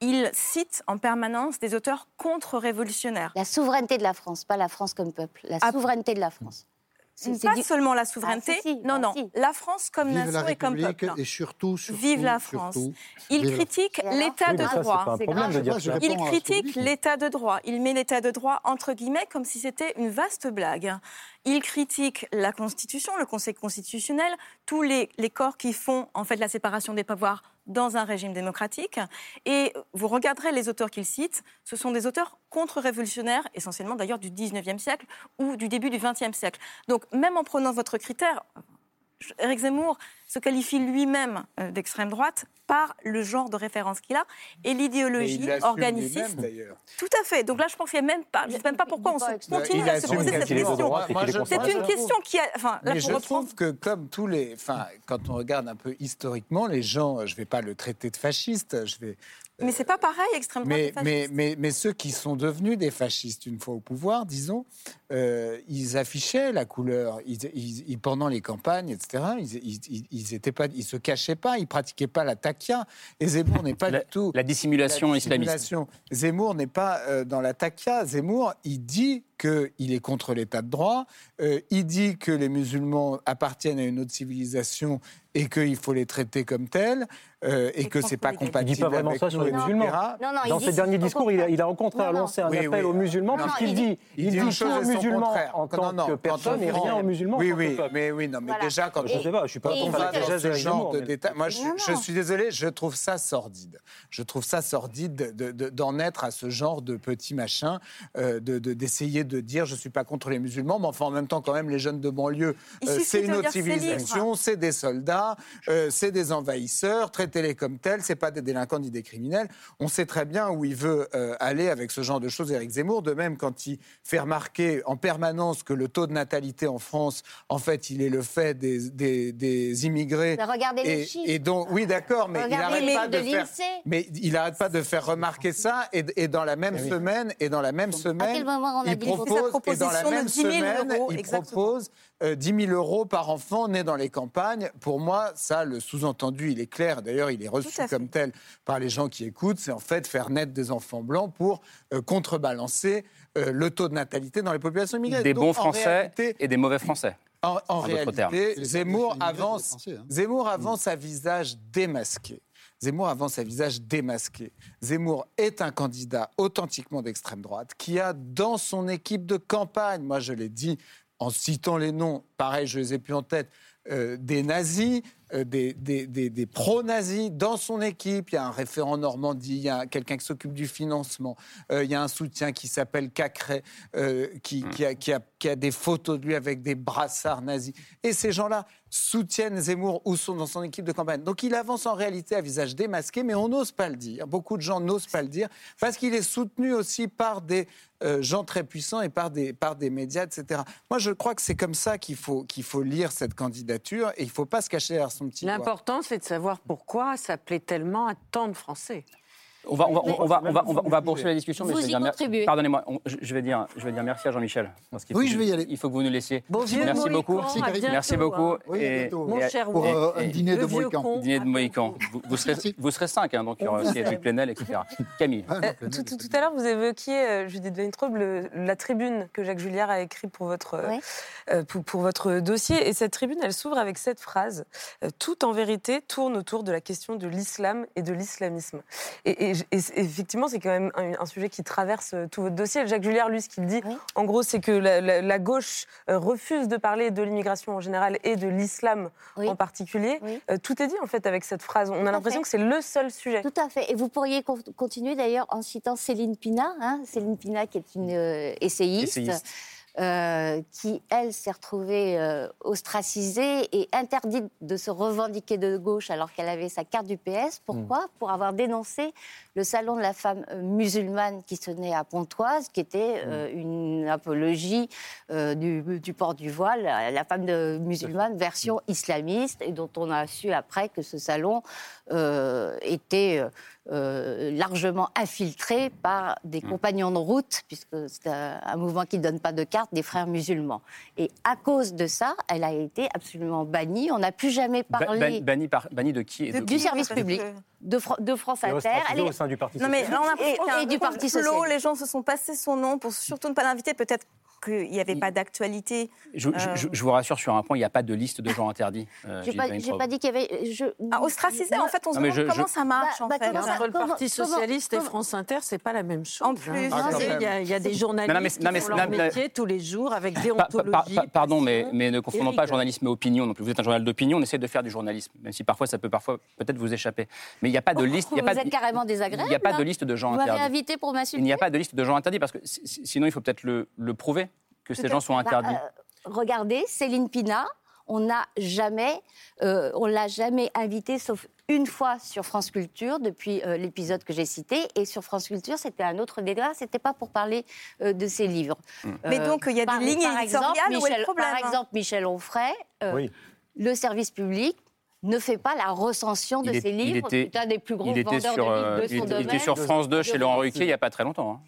Il cite en permanence des auteurs contre-révolutionnaires. La souveraineté de la France, pas la France comme peuple. La Ah. souveraineté de la France. Pas du- seulement la souveraineté, Ah, si, si, non, bah, non, si. la France comme Vive nation et comme peuple. et surtout, surtout Vive la France. surtout, Il critique l'état de ça, droit. pas un C'est problème grave. de dire Moi, je ça. réponds Il critique l'état de droit. Il met l'état de droit entre guillemets comme si c'était une vaste blague. Il critique la Constitution, le Conseil constitutionnel, tous les, corps qui font en fait la séparation des pouvoirs dans un régime démocratique. Et vous regarderez les auteurs qu'il cite, ce sont des auteurs contre-révolutionnaires, essentiellement d'ailleurs du 19e siècle ou du début du 20e siècle. Donc même en prenant votre critère, Éric Zemmour se qualifie lui-même euh, d'extrême droite par le genre de référence qu'il a et l'idéologie organiciste. lui-même, d'ailleurs. Tout à fait. Donc là, je pense qu'il n'y a même pas, je sais même pas pourquoi on se continue à se poser cette question. C'est une question qui a, enfin, là Mais je reprendre, trouve que comme tous les, enfin, quand on regarde un peu historiquement, les gens, je vais pas le traiter de fasciste, je vais. Mais c'est pas pareil, extrême droite. Mais, mais, mais, mais ceux qui sont devenus des fascistes une fois au pouvoir, disons, euh, ils affichaient la couleur. Ils, ils- ils- pendant les campagnes, etc., ils, ils, ils- ils étaient pas, ils se cachaient pas, ils pratiquaient pas la takia. Et Zemmour n'est pas La, du tout la dissimulation la islamiste. dissimulation. Zemmour n'est pas euh, dans la takia. Zemmour, il dit qu'il est contre l'état de droit. euh, il dit que les musulmans appartiennent à une autre civilisation et qu'il faut les traiter comme tels euh, et, Et que c'est pas contre compatible. Il dit pas vraiment avec ça sur les musulmans. Non, non, il Dans ses derniers discours, il a, il a au contraire non. lancé un Oui, appel oui. aux musulmans, puisqu'il il dit, Il il dit dit une chose aux musulmans contraire. en tant non, que personne on et rien aux musulmans Oui, oui, mais oui, non, mais Voilà. déjà quand Je sais pas, je suis pas on va dans ce genre de détails. Moi, je, suis désolé, je trouve ça sordide. Je trouve ça sordide de- de- d'en être à ce genre de petit machin, euh, de- de- d'essayer de, dire je suis pas contre les musulmans, mais enfin en même temps quand même les jeunes de banlieue, euh, c'est une autre civilisation, c'est des soldats, euh, c'est des envahisseurs, traitez-les comme tels, c'est pas des délinquants ni des criminels. On sait très bien où il veut euh, aller avec ce genre de choses, Éric Zemmour. De même, quand il fait remarquer en permanence que le taux de natalité en France, en fait, il est le fait des, des- des immigrés. Mais regardez les Et, chiffres. et donc, oui, d'accord, mais il Regardez arrête les pas chiffres de, de faire. l'INSEE. Mais il n'arrête pas de faire remarquer ça, et, et dans la même semaine, et dans la même semaine, il propose, et dans la même 10 000 semaine, euros, il exactement. propose euh, 10 000 euros par enfant né dans les campagnes. Pour moi, ça, le sous-entendu, il est clair. D'ailleurs, il est reçu comme tel par les gens qui écoutent. C'est en fait faire naître des enfants blancs pour euh, contrebalancer euh, le taux de natalité dans les populations immigrées. Des Donc, bons Français réalité, et des mauvais Français. En, en réalité, Zemmour avance, hein. Zemmour avance à visage démasqué. Zemmour avance à visage démasqué. Zemmour est un candidat authentiquement d'extrême droite qui a dans son équipe de campagne, moi je l'ai dit en citant les noms, pareil, je les ai plus en tête, euh, des nazis, des, des- des- des pro-nazis dans son équipe. Il y a un référent Normandie, il y a quelqu'un qui s'occupe du financement, euh, il y a un soutien qui s'appelle Cacré, euh, qui, qui a, qui a- qui a des photos de lui avec des brassards nazis. Et ces gens-là soutiennent Zemmour ou sont dans son équipe de campagne. Donc il avance en réalité à visage démasqué, mais on n'ose pas le dire. Beaucoup de gens n'osent pas le dire parce qu'il est soutenu aussi par des euh, gens très puissants et par des, par des médias, etc. Moi, je crois que c'est comme ça qu'il faut, qu'il faut lire cette candidature et il ne faut pas se cacher derrière L'important, c'est de savoir pourquoi ça plaît tellement à tant de Français. On va, on va, on va, on va, on va, on poursuivre la discussion, mais Vous je vais y dire contribuez. Pardonnez-moi, on- je je vais dire, je vais dire merci à Jean-Michel. Oui, faut je vais y aller. Il faut que vous nous laissiez. Bon Merci beaucoup. Merci, bientôt, beaucoup. Oui, Et-. Mon et- cher Pour euh, et- un dîner de Mohican. con. Dîner de Mohican. Vous, vous serez, Merci. vous serez cinq, hein, donc il y aura aussi Plenel, etc. Camille. Ah, non, Euh, tout, tout- c'est tout à l'heure, vous évoquiez, euh, Judith Weintraub, le- la tribune que Jacques Julliard a écrite pour votre, euh, Ouais. euh, pour, pour votre dossier. Et cette tribune, elle s'ouvre avec cette phrase euh, Tout en vérité tourne autour de la question de l'islam et de l'islamisme. Et, et- effectivement, c'est quand même un, un sujet qui traverse euh, tout votre dossier. Jacques Julliard, lui, ce qu'il dit, Oui. en gros, c'est que la, la- la gauche euh, refuse de parler de l'immigration en général et de l'islam Oui. en particulier. Oui. Euh, tout est dit, en fait, avec cette phrase. On a l'impression que c'est le seul sujet. Tout à fait. Et vous pourriez con- continuer d'ailleurs en citant Céline Pina. hein. Céline Pina, qui est une euh, essayiste. Essayiste. Euh, qui, elle, s'est retrouvée euh, ostracisée et interdite de se revendiquer de gauche alors qu'elle avait sa carte du PS. Pourquoi? Pour avoir dénoncé le salon de la femme euh, musulmane qui se tenait à Pontoise, qui était euh, une apologie du, du port du voile, la femme de musulmane version islamiste, et dont on a su après que ce salon était euh, largement infiltré par des compagnons de route, puisque c'est un, un mouvement qui ne donne pas de carte, des frères musulmans. Et à cause de ça, elle a été absolument bannie. On n'a plus jamais Ba- parlé ban- banni, par, banni de qui et de du service public, que- de, Fran- de France Et Inter. Elle est- au sein du Parti Non, mais on a Et- du Parti socialiste. Les gens se sont passés son nom pour surtout ne pas l'inviter. Peut-être qu'il n'y avait pas d'actualité. Je, je- je- je vous rassure sur un point, il n'y a pas de liste de gens interdits. euh, J'ai pas, dit qu'il y avait. Je, Ah, ostracisé, en fait, on se demande je- comment je- ça marche, Bah, en bah, fait. comment ça- Entre le Parti comment- Socialiste et France Inter, c'est pas la même chose. En plus. hein. Ah, quand Il y a- même. il y, a des journalistes Non, non, mais- qui non, mais- font non, leur mais- métier tous les jours avec Pa- pa- déontologie. pa- pa- pardon, mais, ne confondons pas journalisme et opinion non plus. Vous êtes un journal d'opinion, on essaie de faire du journalisme, même si parfois ça peut parfois peut-être vous échapper. Mais n'y a pas de liste. il y a Vous pas de- êtes carrément désagréable. Il n'y a pas de liste de gens Vous m'avez interdits. invité pour Il n'y m'insulter. a pas de liste de gens interdits parce que si- si- sinon il faut peut-être le, le prouver que ces gens sont Bah, interdits. euh, regardez, Céline Pina, on n'a jamais, euh, on l'a jamais invitée, sauf une fois sur France Culture depuis euh, l'épisode que j'ai cité. Et sur France Culture, c'était un autre débat. C'était pas pour parler euh, de ses livres. Mais donc, il y a des par- lignes par exemple, éditoriales, où est le Michel- problème Par hein exemple, Michel Onfray, euh, Oui. le service public ne fait pas la recension de est- ses livres. était- C'est un des plus gros Il était vendeurs sur, de euh, livres de il son était- il était domaine. sur France 2 chez Laurent Ruquier il n'y a pas très longtemps. hein.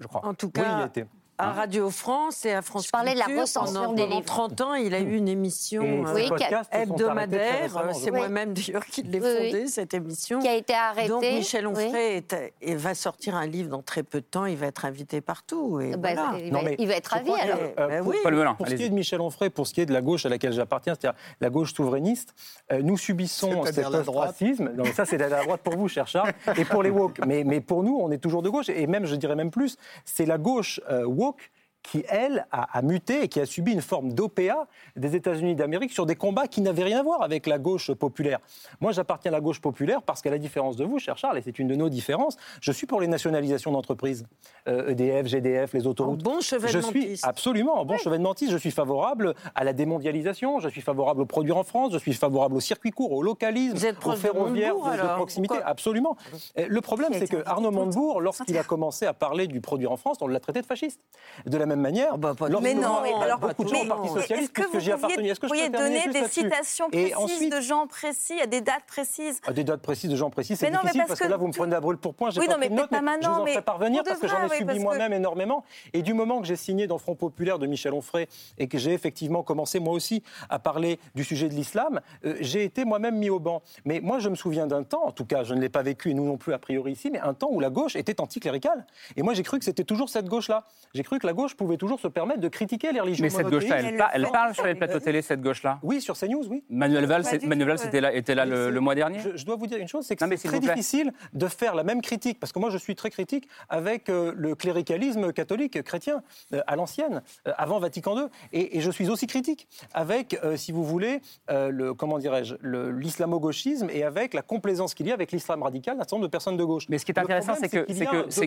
Je crois. En tout Oui, cas, il était. À Radio France et à France Je parlais de la Culture, recension pendant, des pendant livres. 30 ans, il a eu une émission euh, Oui, hebdomadaire. C'est moi-même d'ailleurs qui l'ai Oui, oui. fondée, cette émission. qui a été arrêté. Donc Michel Oui. Onfray est- et va sortir un livre dans très peu de temps. Il va être invité partout. Et Bah, voilà. il, Non, va, mais il va être ravi que, alors. euh, Ben pour- oui. Paul Melun, Pour ce qui est de Michel Onfray, pour ce qui est de la gauche à laquelle j'appartiens, c'est-à-dire la gauche souverainiste, euh, nous subissons cet ostracisme. Non, mais ça, c'est la la droite pour vous, cher Charles, et pour les woke. Mais, mais pour nous, on est toujours de gauche. Et même, je dirais même plus, c'est la gauche euh, woke qui, elle, a, a muté et qui a subi une forme d'OPA des États-Unis d'Amérique sur des combats qui n'avaient rien à voir avec la gauche populaire. Moi, j'appartiens à la gauche populaire parce qu'à la différence de vous, cher Charles, et c'est une de nos différences, je suis pour les nationalisations d'entreprises. Euh, EDF, GDF, les En autoroutes. bon Je suis absolument, bon chevènementiste, je suis favorable à la démondialisation, je suis favorable au produire en France, je suis favorable au circuit court, au localisme, Vous êtes au proche de de, proximité, Pourquoi absolument. Euh, Le problème, c'est que Arnaud Montebourg, lorsqu'il a commencé à parler du produire en France, on l'a traité de fasciste. De la même manière, Ah bah, pas Mais non, mais alors, beaucoup de gens au Parti socialiste, que puisque vous j'y appartenais, est-ce que je pourriez peux donner des citations précises ensuite- de gens précis, à des dates précises Ah, Des dates précises, de gens précis, c'est Mais non, mais difficile parce parce, que, que là, vous me prenez à brûle pour point. Oui, pas non, mais peut-être pas je vous maintenant, en ferai parvenir parce que j'en ai subi moi-même énormément. Et du moment que j'ai signé dans Front Populaire de Michel Onfray et que j'ai effectivement commencé moi aussi à parler du sujet de l'islam, euh, j'ai été moi-même mis au banc. Mais moi, je me souviens d'un temps, en tout cas, je ne l'ai pas vécu et nous non plus a priori ici, mais un temps où la gauche était anticléricale. Et moi, j'ai cru que c'était toujours cette gauche-là. J'ai cru que la gauche pouvait pouvait toujours se permettre de critiquer les religions. Mais cette gauche-là, elle, parle sur les plateaux télé, cette gauche-là Oui, sur CNews, oui. Manuel Valls, Manuel Valls était là, le, mois dernier je, dois vous dire une chose, c'est que c'est très difficile de faire la même critique, parce que moi je suis très critique avec euh, le cléricalisme catholique chrétien euh, à l'ancienne, euh, avant Vatican II, et, je suis aussi critique avec, si vous voulez, le, comment dirais-je, l'islamo-gauchisme et avec la complaisance qu'il y a avec l'islam radical d'un certain nombre de personnes de gauche. Mais ce qui est intéressant, c'est que, c'est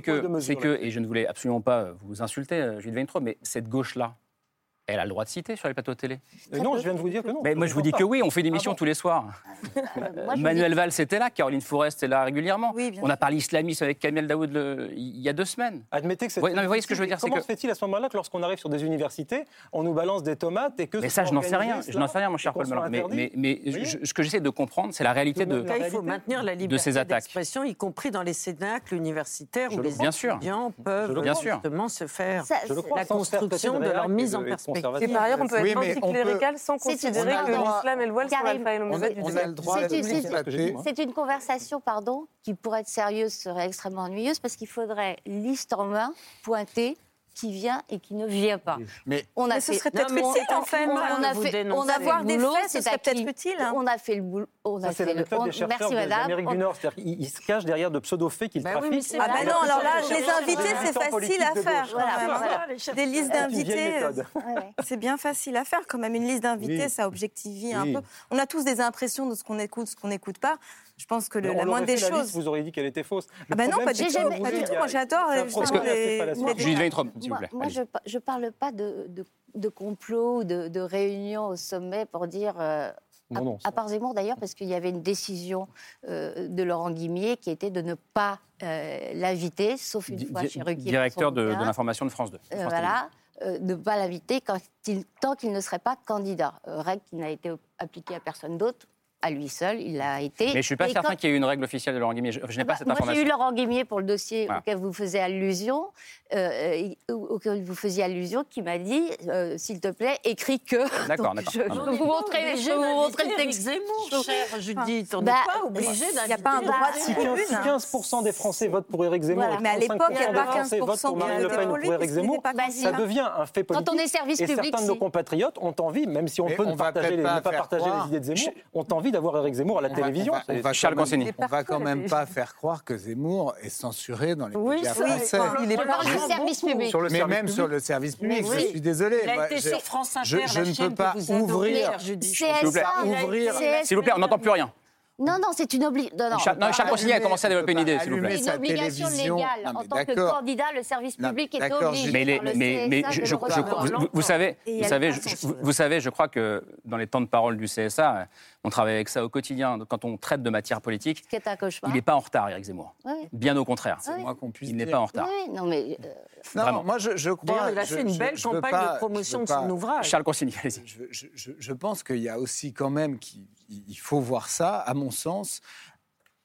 que, et je ne voulais absolument pas vous insulter, mais cette gauche-là, elle a le droit de citer sur les plateaux télé. Euh, non, je viens de vous dire que non. Mais moi, je vous dis que oui, on fait des missions Ah bon tous les soirs. Moi, Manuel dis- Valls était là, Caroline Forest est là régulièrement. Oui, bien on a parlé islamisme avec Kamel Daoud le- il y a deux semaines. Admettez que c'est. Ouais, non, mais voyez ce que je veux dire, c'est Comment que- se fait-il à ce moment-là que lorsqu'on arrive sur des universités, on nous balance des tomates et que. Mais ça, je n'en sais rien. Je n'en sais rien, mon cher Paul. Mais, mais, mais je- ce que j'essaie de comprendre, c'est la réalité de. La En tout cas, il faut maintenir la de liberté ces attaques. d'expression, y compris dans les cénacles universitaires où le les étudiants peuvent justement se faire la construction de leur mise de- en de perspective. Et par ailleurs, on peut être anticlérical sans considérer que l'islam et le voile sont l'alpha et l'oméga. droit C'est de une- conversation, pardon, qui pourrait être sérieuse, serait extrêmement ennuyeuse, parce qu'il faudrait liste en main, pointer qui vient et qui ne vient pas. Mais On a Mais ce fait- serait peut-être utile on- en fait. on- a fait, on a fait Avoir le des boulot, faits, ce serait peut-être utile, hein. On a fait le boulot. On a Ça, fait la le. on- des chercheurs Merci de- madame. d'Amérique On- du Nord. C'est-à-dire qu'ils ils se cachent derrière de pseudo-faits qu'ils Bah oui, trafiquent. c'est Ah bah vrai. non, alors là, les de invités, c'est facile à de faire. Voilà, hein. voilà. Des listes d'invités, ouais. c'est bien facile à faire quand même. Une liste d'invités, Oui. ça objectivie un Oui. peu. On a tous des impressions de ce qu'on écoute, ce qu'on n'écoute pas. Je pense que le- la moindre des la choses. liste, vous auriez dit qu'elle était fausse. Le Ah bah non, pas du tout, pas du tout. a- Moi, j'adore, Gilles Weintraub, s'il vous plaît. moi, je ne parle pas de, de, de complot ou de, de réunion au sommet pour dire. euh, Non, à, non, à part Zemmour d'ailleurs, parce qu'il y avait une décision euh, de Laurent Guimier qui était de ne pas euh, l'inviter, sauf une Di- fois chez Ruquier. Directeur de, l'information de France 2. Euh, France voilà, euh, de ne pas l'inviter tant qu'il ne serait pas candidat. Euh, règle qui n'a été appliquée à personne d'autre, à lui seul, il l'a été. Mais je ne suis pas Et certain quand- qu'il y ait eu une règle officielle de Laurent Guimier. Je, je n'ai ah bah, pas cette moi, j'ai eu Laurent Guimier pour le dossier Voilà. auquel vous faisiez allusion, euh, auquel vous faisiez allusion, qui m'a dit, euh, s'il te plaît, écris que. D'accord, Donc, d'accord. Je, je peux vous montrer, je peux vous montrer le texte. Zemmour, chère Judith. On n'est Bah, pas obligé Il n'y a pas un d'inviter droit de Si tribune. 15%, si 15% des Français votent pour Éric Zemmour Voilà. et Mais à l'époque, il n'y a 35% pas des Français votent 15% pour Marine Le qui Pen pour Éric Zemmour, pas ça devient un fait politique. Quand on est service et public, certains de nos compatriotes ont envie, même si on peut ne, pas pas partager les idées de Zemmour, ont envie d'avoir Éric Zemmour à la On va- télévision. on va- on va Charles quand même-. On va quand même pas faire croire que Zemmour est censuré dans les Oui, médias français. il est parle du service public. Sur le Mais service même public. sur le service public, je suis désolé. Il a été je- sur France Inter, je- la je ne peux pas ouvrir-. S'il vous plaît, on n'entend plus rien. Non, non, c'est une obligation. Non, non, Consigny a commencé à développer une idée, s'il vous plaît. C'est une obligation télévision. légale. Non, en tant que candidat, le service Non, public est obligé. Mais, les- mais, mais je, vous, vous savez, vous savez, je, vous- savez, je crois que dans les temps de parole du CSA, on travaille avec ça au quotidien. Quand on traite de matière politique, Ce qui est un cauchemar. il n'est pas en retard, Éric Zemmour. Oui, Bien au contraire. Ah oui. Moi qu'on puisse Il n'est pas en retard. oui, non, mais euh, Non, Vraiment. moi je, je crois. D'ailleurs, il a fait une belle je campagne pas- de promotion de son pas- ouvrage. Charles Consigny, allez-y. Je, pense qu'il y a aussi quand même qu'il il faut voir ça, à mon sens,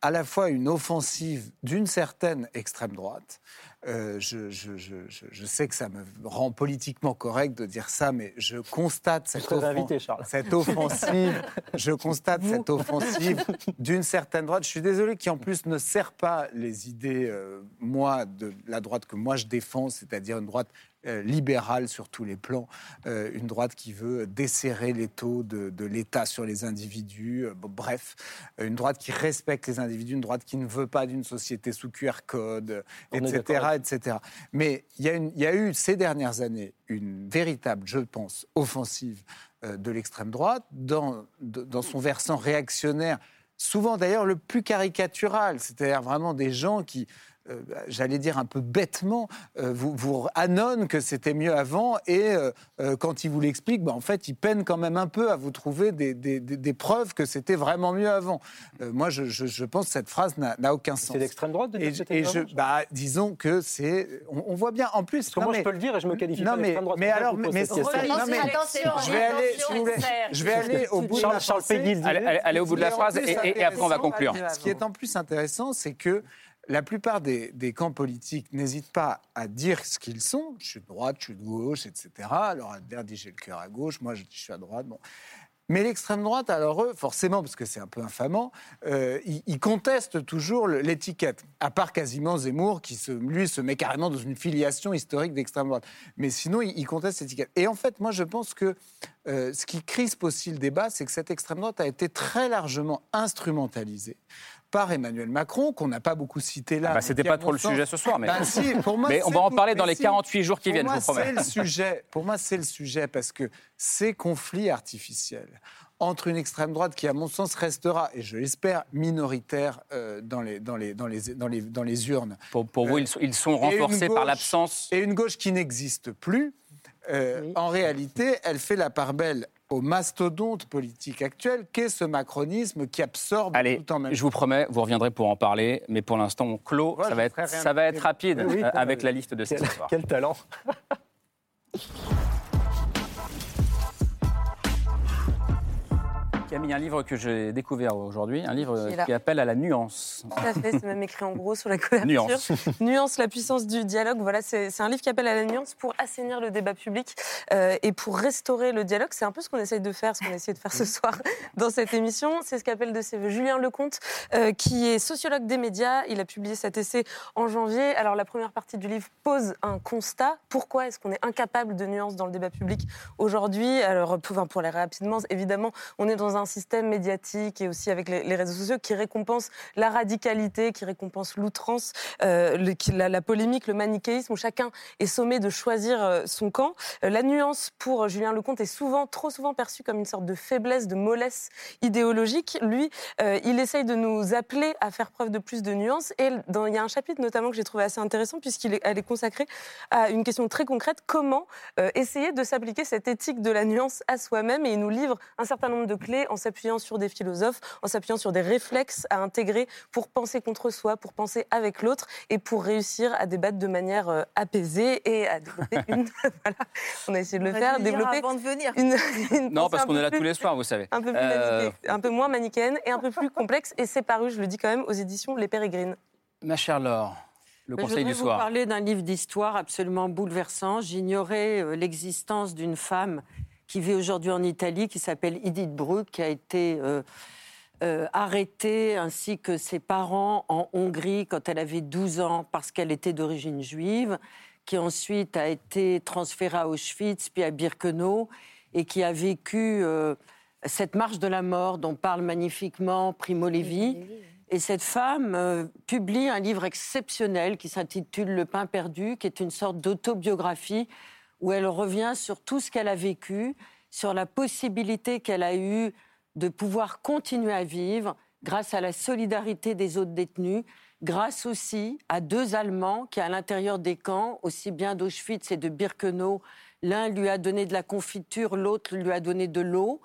à la fois une offensive d'une certaine extrême droite. Euh, je, je- je- je- je sais que ça me rend politiquement correct de dire ça, mais je constate cette, serais offen- invité, Charles. cette offensive. je constate cette offensive d'une certaine droite. Je suis désolé qui en plus ne sert pas les idées, euh, moi, de la droite que moi je défends, c'est-à-dire une droite euh, libérale sur tous les plans, euh, une droite qui veut desserrer les taux de, de l'État sur les individus, euh, bon, bref, une droite qui respecte les individus, une droite qui ne veut pas d'une société sous QR code, On etc., etc. Mais il y, y a eu ces dernières années une véritable, je pense, offensive de l'extrême droite dans, dans son versant réactionnaire, souvent d'ailleurs le plus caricatural, c'est-à-dire vraiment des gens qui euh, j'allais dire un peu bêtement, euh, vous, vous annonce que c'était mieux avant et euh, euh, quand ils vous l'expliquent, bah, en fait, ils peinent quand même un peu à vous trouver des, des- des- des preuves que c'était vraiment mieux avant. Euh, moi, je, je- je pense que cette phrase n'a aucun sens. C'est l'extrême droite de dire Et, que c'était et je, mieux avant bah, disons que c'est, on, on voit bien. En plus, Parce que non, moi, mais- je peux le dire et je me qualifie non, pas mais, d'extrême droite. mais alors, mais, mais- non, mais Attention, je vais aller, si vous voulez, je vais aller au bout de Charles, ma Charles pensée. Péguy le Allez, disait. allez- allez au bout de la phrase et, et après on va conclure. Ce qui est en plus intéressant, c'est que la plupart des, camps politiques n'hésitent pas à dire ce qu'ils sont. Je suis de droite, je suis de gauche, etc. Alors Adler dit j'ai le cœur à gauche, moi je suis à droite. Bon. Mais l'extrême droite, alors eux, forcément, parce que c'est un peu infamant, euh, ils, contestent toujours l'étiquette. À part quasiment Zemmour, qui se, lui se met carrément dans une filiation historique d'extrême droite. Mais sinon, ils, ils contestent l'étiquette. Et en fait, moi, je pense que euh, ce qui crispe aussi le débat, c'est que cette extrême droite a été très largement instrumentalisée par Emmanuel Macron, qu'on n'a pas beaucoup cité là. Ah bah, c'était pas trop le sens- sujet ce soir, mais- si, pour moi, Mais on va en parler dans les si. 48 jours qui viennent, je vous promets. C'est le sujet. Pour moi, c'est le sujet parce que ces conflits artificiels entre une extrême droite qui, à mon sens, restera, et je l'espère, minoritaire euh, dans, les, dans, les, dans, les, dans, les, dans les urnes. Pour, pour vous, ils sont, ils sont renforcés par gauche- l'absence. Et une gauche qui n'existe plus, euh, en réalité, elle fait la part belle au mastodonte politique actuel qu'est ce macronisme qui absorbe Allez, tout en même je vous promets, vous reviendrez pour en parler, mais pour l'instant, on clôt. Ouais, ça, va être, ça va rapide Oui, euh, avec la liste de cette Quel, histoire. quel talent Camille, un livre que j'ai découvert aujourd'hui, un livre Qui appelle à la nuance. Tout à fait, c'est même écrit en gros sur la couverture. Nuance. Nuance, la puissance du dialogue. Voilà, c'est c'est un livre qui appelle à la nuance pour assainir le débat public euh, et pour restaurer le dialogue. C'est un peu ce qu'on essaye de faire, ce qu'on a essayé de faire ce soir dans cette émission. C'est ce qu'appelle de ses voeux Julien Lecomte, euh, qui est sociologue des médias. Il a publié cet essai en janvier. Alors, la première partie du livre pose un constat. Pourquoi est-ce qu'on est incapable de nuance dans le débat public aujourd'hui? Alors, pour, enfin, pour aller rapidement, évidemment, on est dans un système médiatique et aussi avec les, réseaux sociaux qui récompense la radicalité, qui récompense l'outrance, euh, la, polémique, le manichéisme, où chacun est sommé de choisir euh, son camp. Euh, la nuance pour Julien Lecomte est souvent, trop souvent perçue comme une sorte de faiblesse, de mollesse idéologique. Lui, il essaye de nous appeler à faire preuve de plus de nuance. Et il y a un chapitre notamment que j'ai trouvé assez intéressant, puisqu'elle est, est consacrée à une question très concrète comment essayer de s'appliquer cette éthique de la nuance à soi-même? Et il nous livre un certain nombre de clés en s'appuyant sur des philosophes, en s'appuyant sur des réflexes à intégrer pour penser contre soi, pour penser avec l'autre et pour réussir à débattre de manière euh, apaisée et à développer une. voilà, on a essayé de le faire, développer avant de venir. une, une Non, parce qu'on est là plus- tous les soirs, vous savez. un peu, plus Euh, manichéenne- un peu moins manichéenne et un peu plus complexe. Et c'est paru, je le dis quand même, aux éditions Les Pérégrines. Ma chère Laure, le conseil je du voudrais vous soir. parler d'un livre d'histoire absolument bouleversant. J'ignorais euh, l'existence d'une femme qui vit aujourd'hui en Italie, qui s'appelle Edith Bruck, qui a été euh, euh, arrêtée, ainsi que ses parents, en Hongrie quand elle avait 12 ans, parce qu'elle était d'origine juive, qui ensuite a été transférée à Auschwitz, puis à Birkenau, et qui a vécu euh, cette marche de la mort dont parle magnifiquement Primo Levi. Et cette femme publie un livre exceptionnel qui s'intitule Le pain perdu, qui est une sorte d'autobiographie où elle revient sur tout ce qu'elle a vécu, sur la possibilité qu'elle a eue de pouvoir continuer à vivre grâce à la solidarité des autres détenus, grâce aussi à deux Allemands qui, à l'intérieur des camps, aussi bien d'Auschwitz et de Birkenau, l'un lui a donné de la confiture, l'autre lui a donné de l'eau.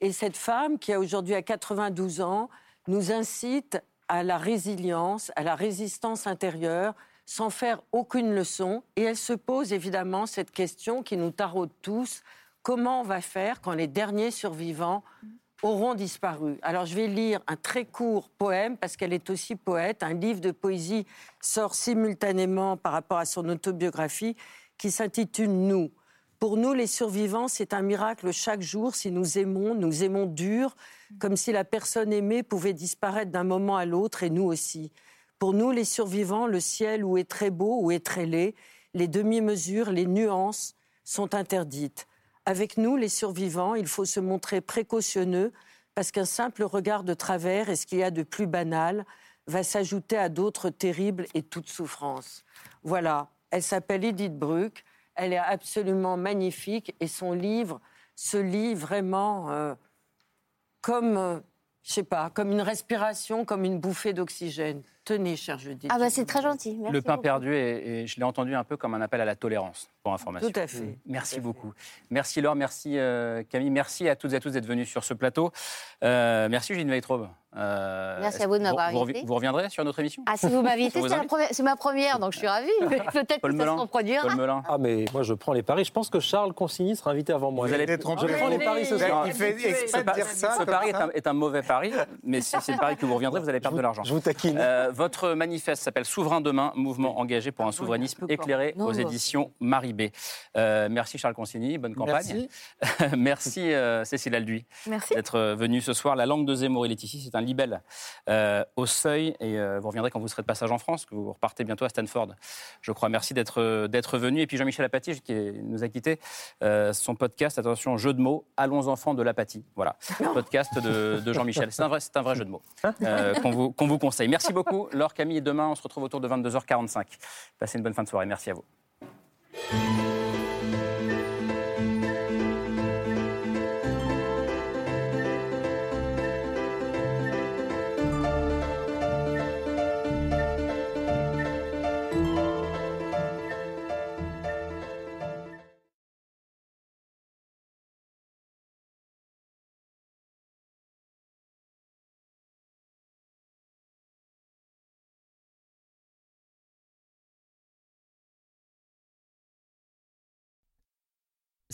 Et cette femme, qui a aujourd'hui à 92 ans, nous incite à la résilience, à la résistance intérieure, sans faire aucune leçon. Et elle se pose évidemment cette question qui nous taraude tous comment on va faire quand les derniers survivants auront disparu? Alors je vais lire un très court poème, parce qu'elle est aussi poète. Un livre de poésie sort simultanément par rapport à son autobiographie qui s'intitule Nous. Pour nous, les survivants, c'est un miracle chaque jour si nous aimons, nous aimons dur, comme si la personne aimée pouvait disparaître d'un moment à l'autre et nous aussi. Pour nous, les survivants, le ciel ou est très beau ou est très laid, les demi-mesures, les nuances sont interdites. Avec nous, les survivants, il faut se montrer précautionneux parce qu'un simple regard de travers et ce qu'il y a de plus banal va s'ajouter à d'autres terribles et toutes souffrances. Voilà, elle s'appelle Edith Bruck, elle est absolument magnifique et son livre se lit vraiment euh, comme, euh, je sais pas, comme une respiration, comme une bouffée d'oxygène. Tenez, cher Judith. Ah bah c'est très gentil. Merci le pain beaucoup. perdu, et, et je l'ai entendu un peu comme un appel à la tolérance, pour information. Tout à fait. Merci beaucoup. Merci Laure, merci euh, Camille, merci à toutes et à tous d'être venus sur ce plateau. Euh, merci Eugène Weitraub. Euh, Merci à vous de m'avoir invité. vous reviendrez sur notre émission? Ah, si vous m'invitez, c'est ma première, donc je suis ravie. Peut-être Paul que ça se Melun reproduira. Paul Melun Ah, mais moi, je prends les paris. Je pense que Charles Consigny sera invité avant moi. Vous allez- Je trompé. prends les paris ce Il soir. fait exprès de dire ça. Ce comme pari est un, est un mauvais pari, mais si c'est le pari que vous reviendrez, vous allez perdre de l'argent. Je vous taquine. Euh, votre manifeste s'appelle Souverain demain, mouvement engagé pour un souverainisme peu éclairé aux éditions Marie B. Euh, merci Charles Consigny, bonne campagne. Merci. merci euh, Cécile Alduy d'être venue ce soir. La langue de Zemmour et Laetitia, c'est un libelle euh, au seuil et euh, vous reviendrez quand vous serez de passage en France, que vous repartez bientôt à Stanford. Je crois. Merci d'être d'être venu. Et puis Jean-Michel Apathy qui est- nous a quitté euh, son podcast, attention, jeu de mots, Allons enfants de l'apathie. Voilà, podcast de, de Jean-Michel. C'est un, vrai- c'est un vrai jeu de mots euh, qu'on vous, qu'on vous conseille. Merci beaucoup. Laure, Camille, et demain, on se retrouve autour de 22h45. Passez une bonne fin de soirée. Merci à vous. Música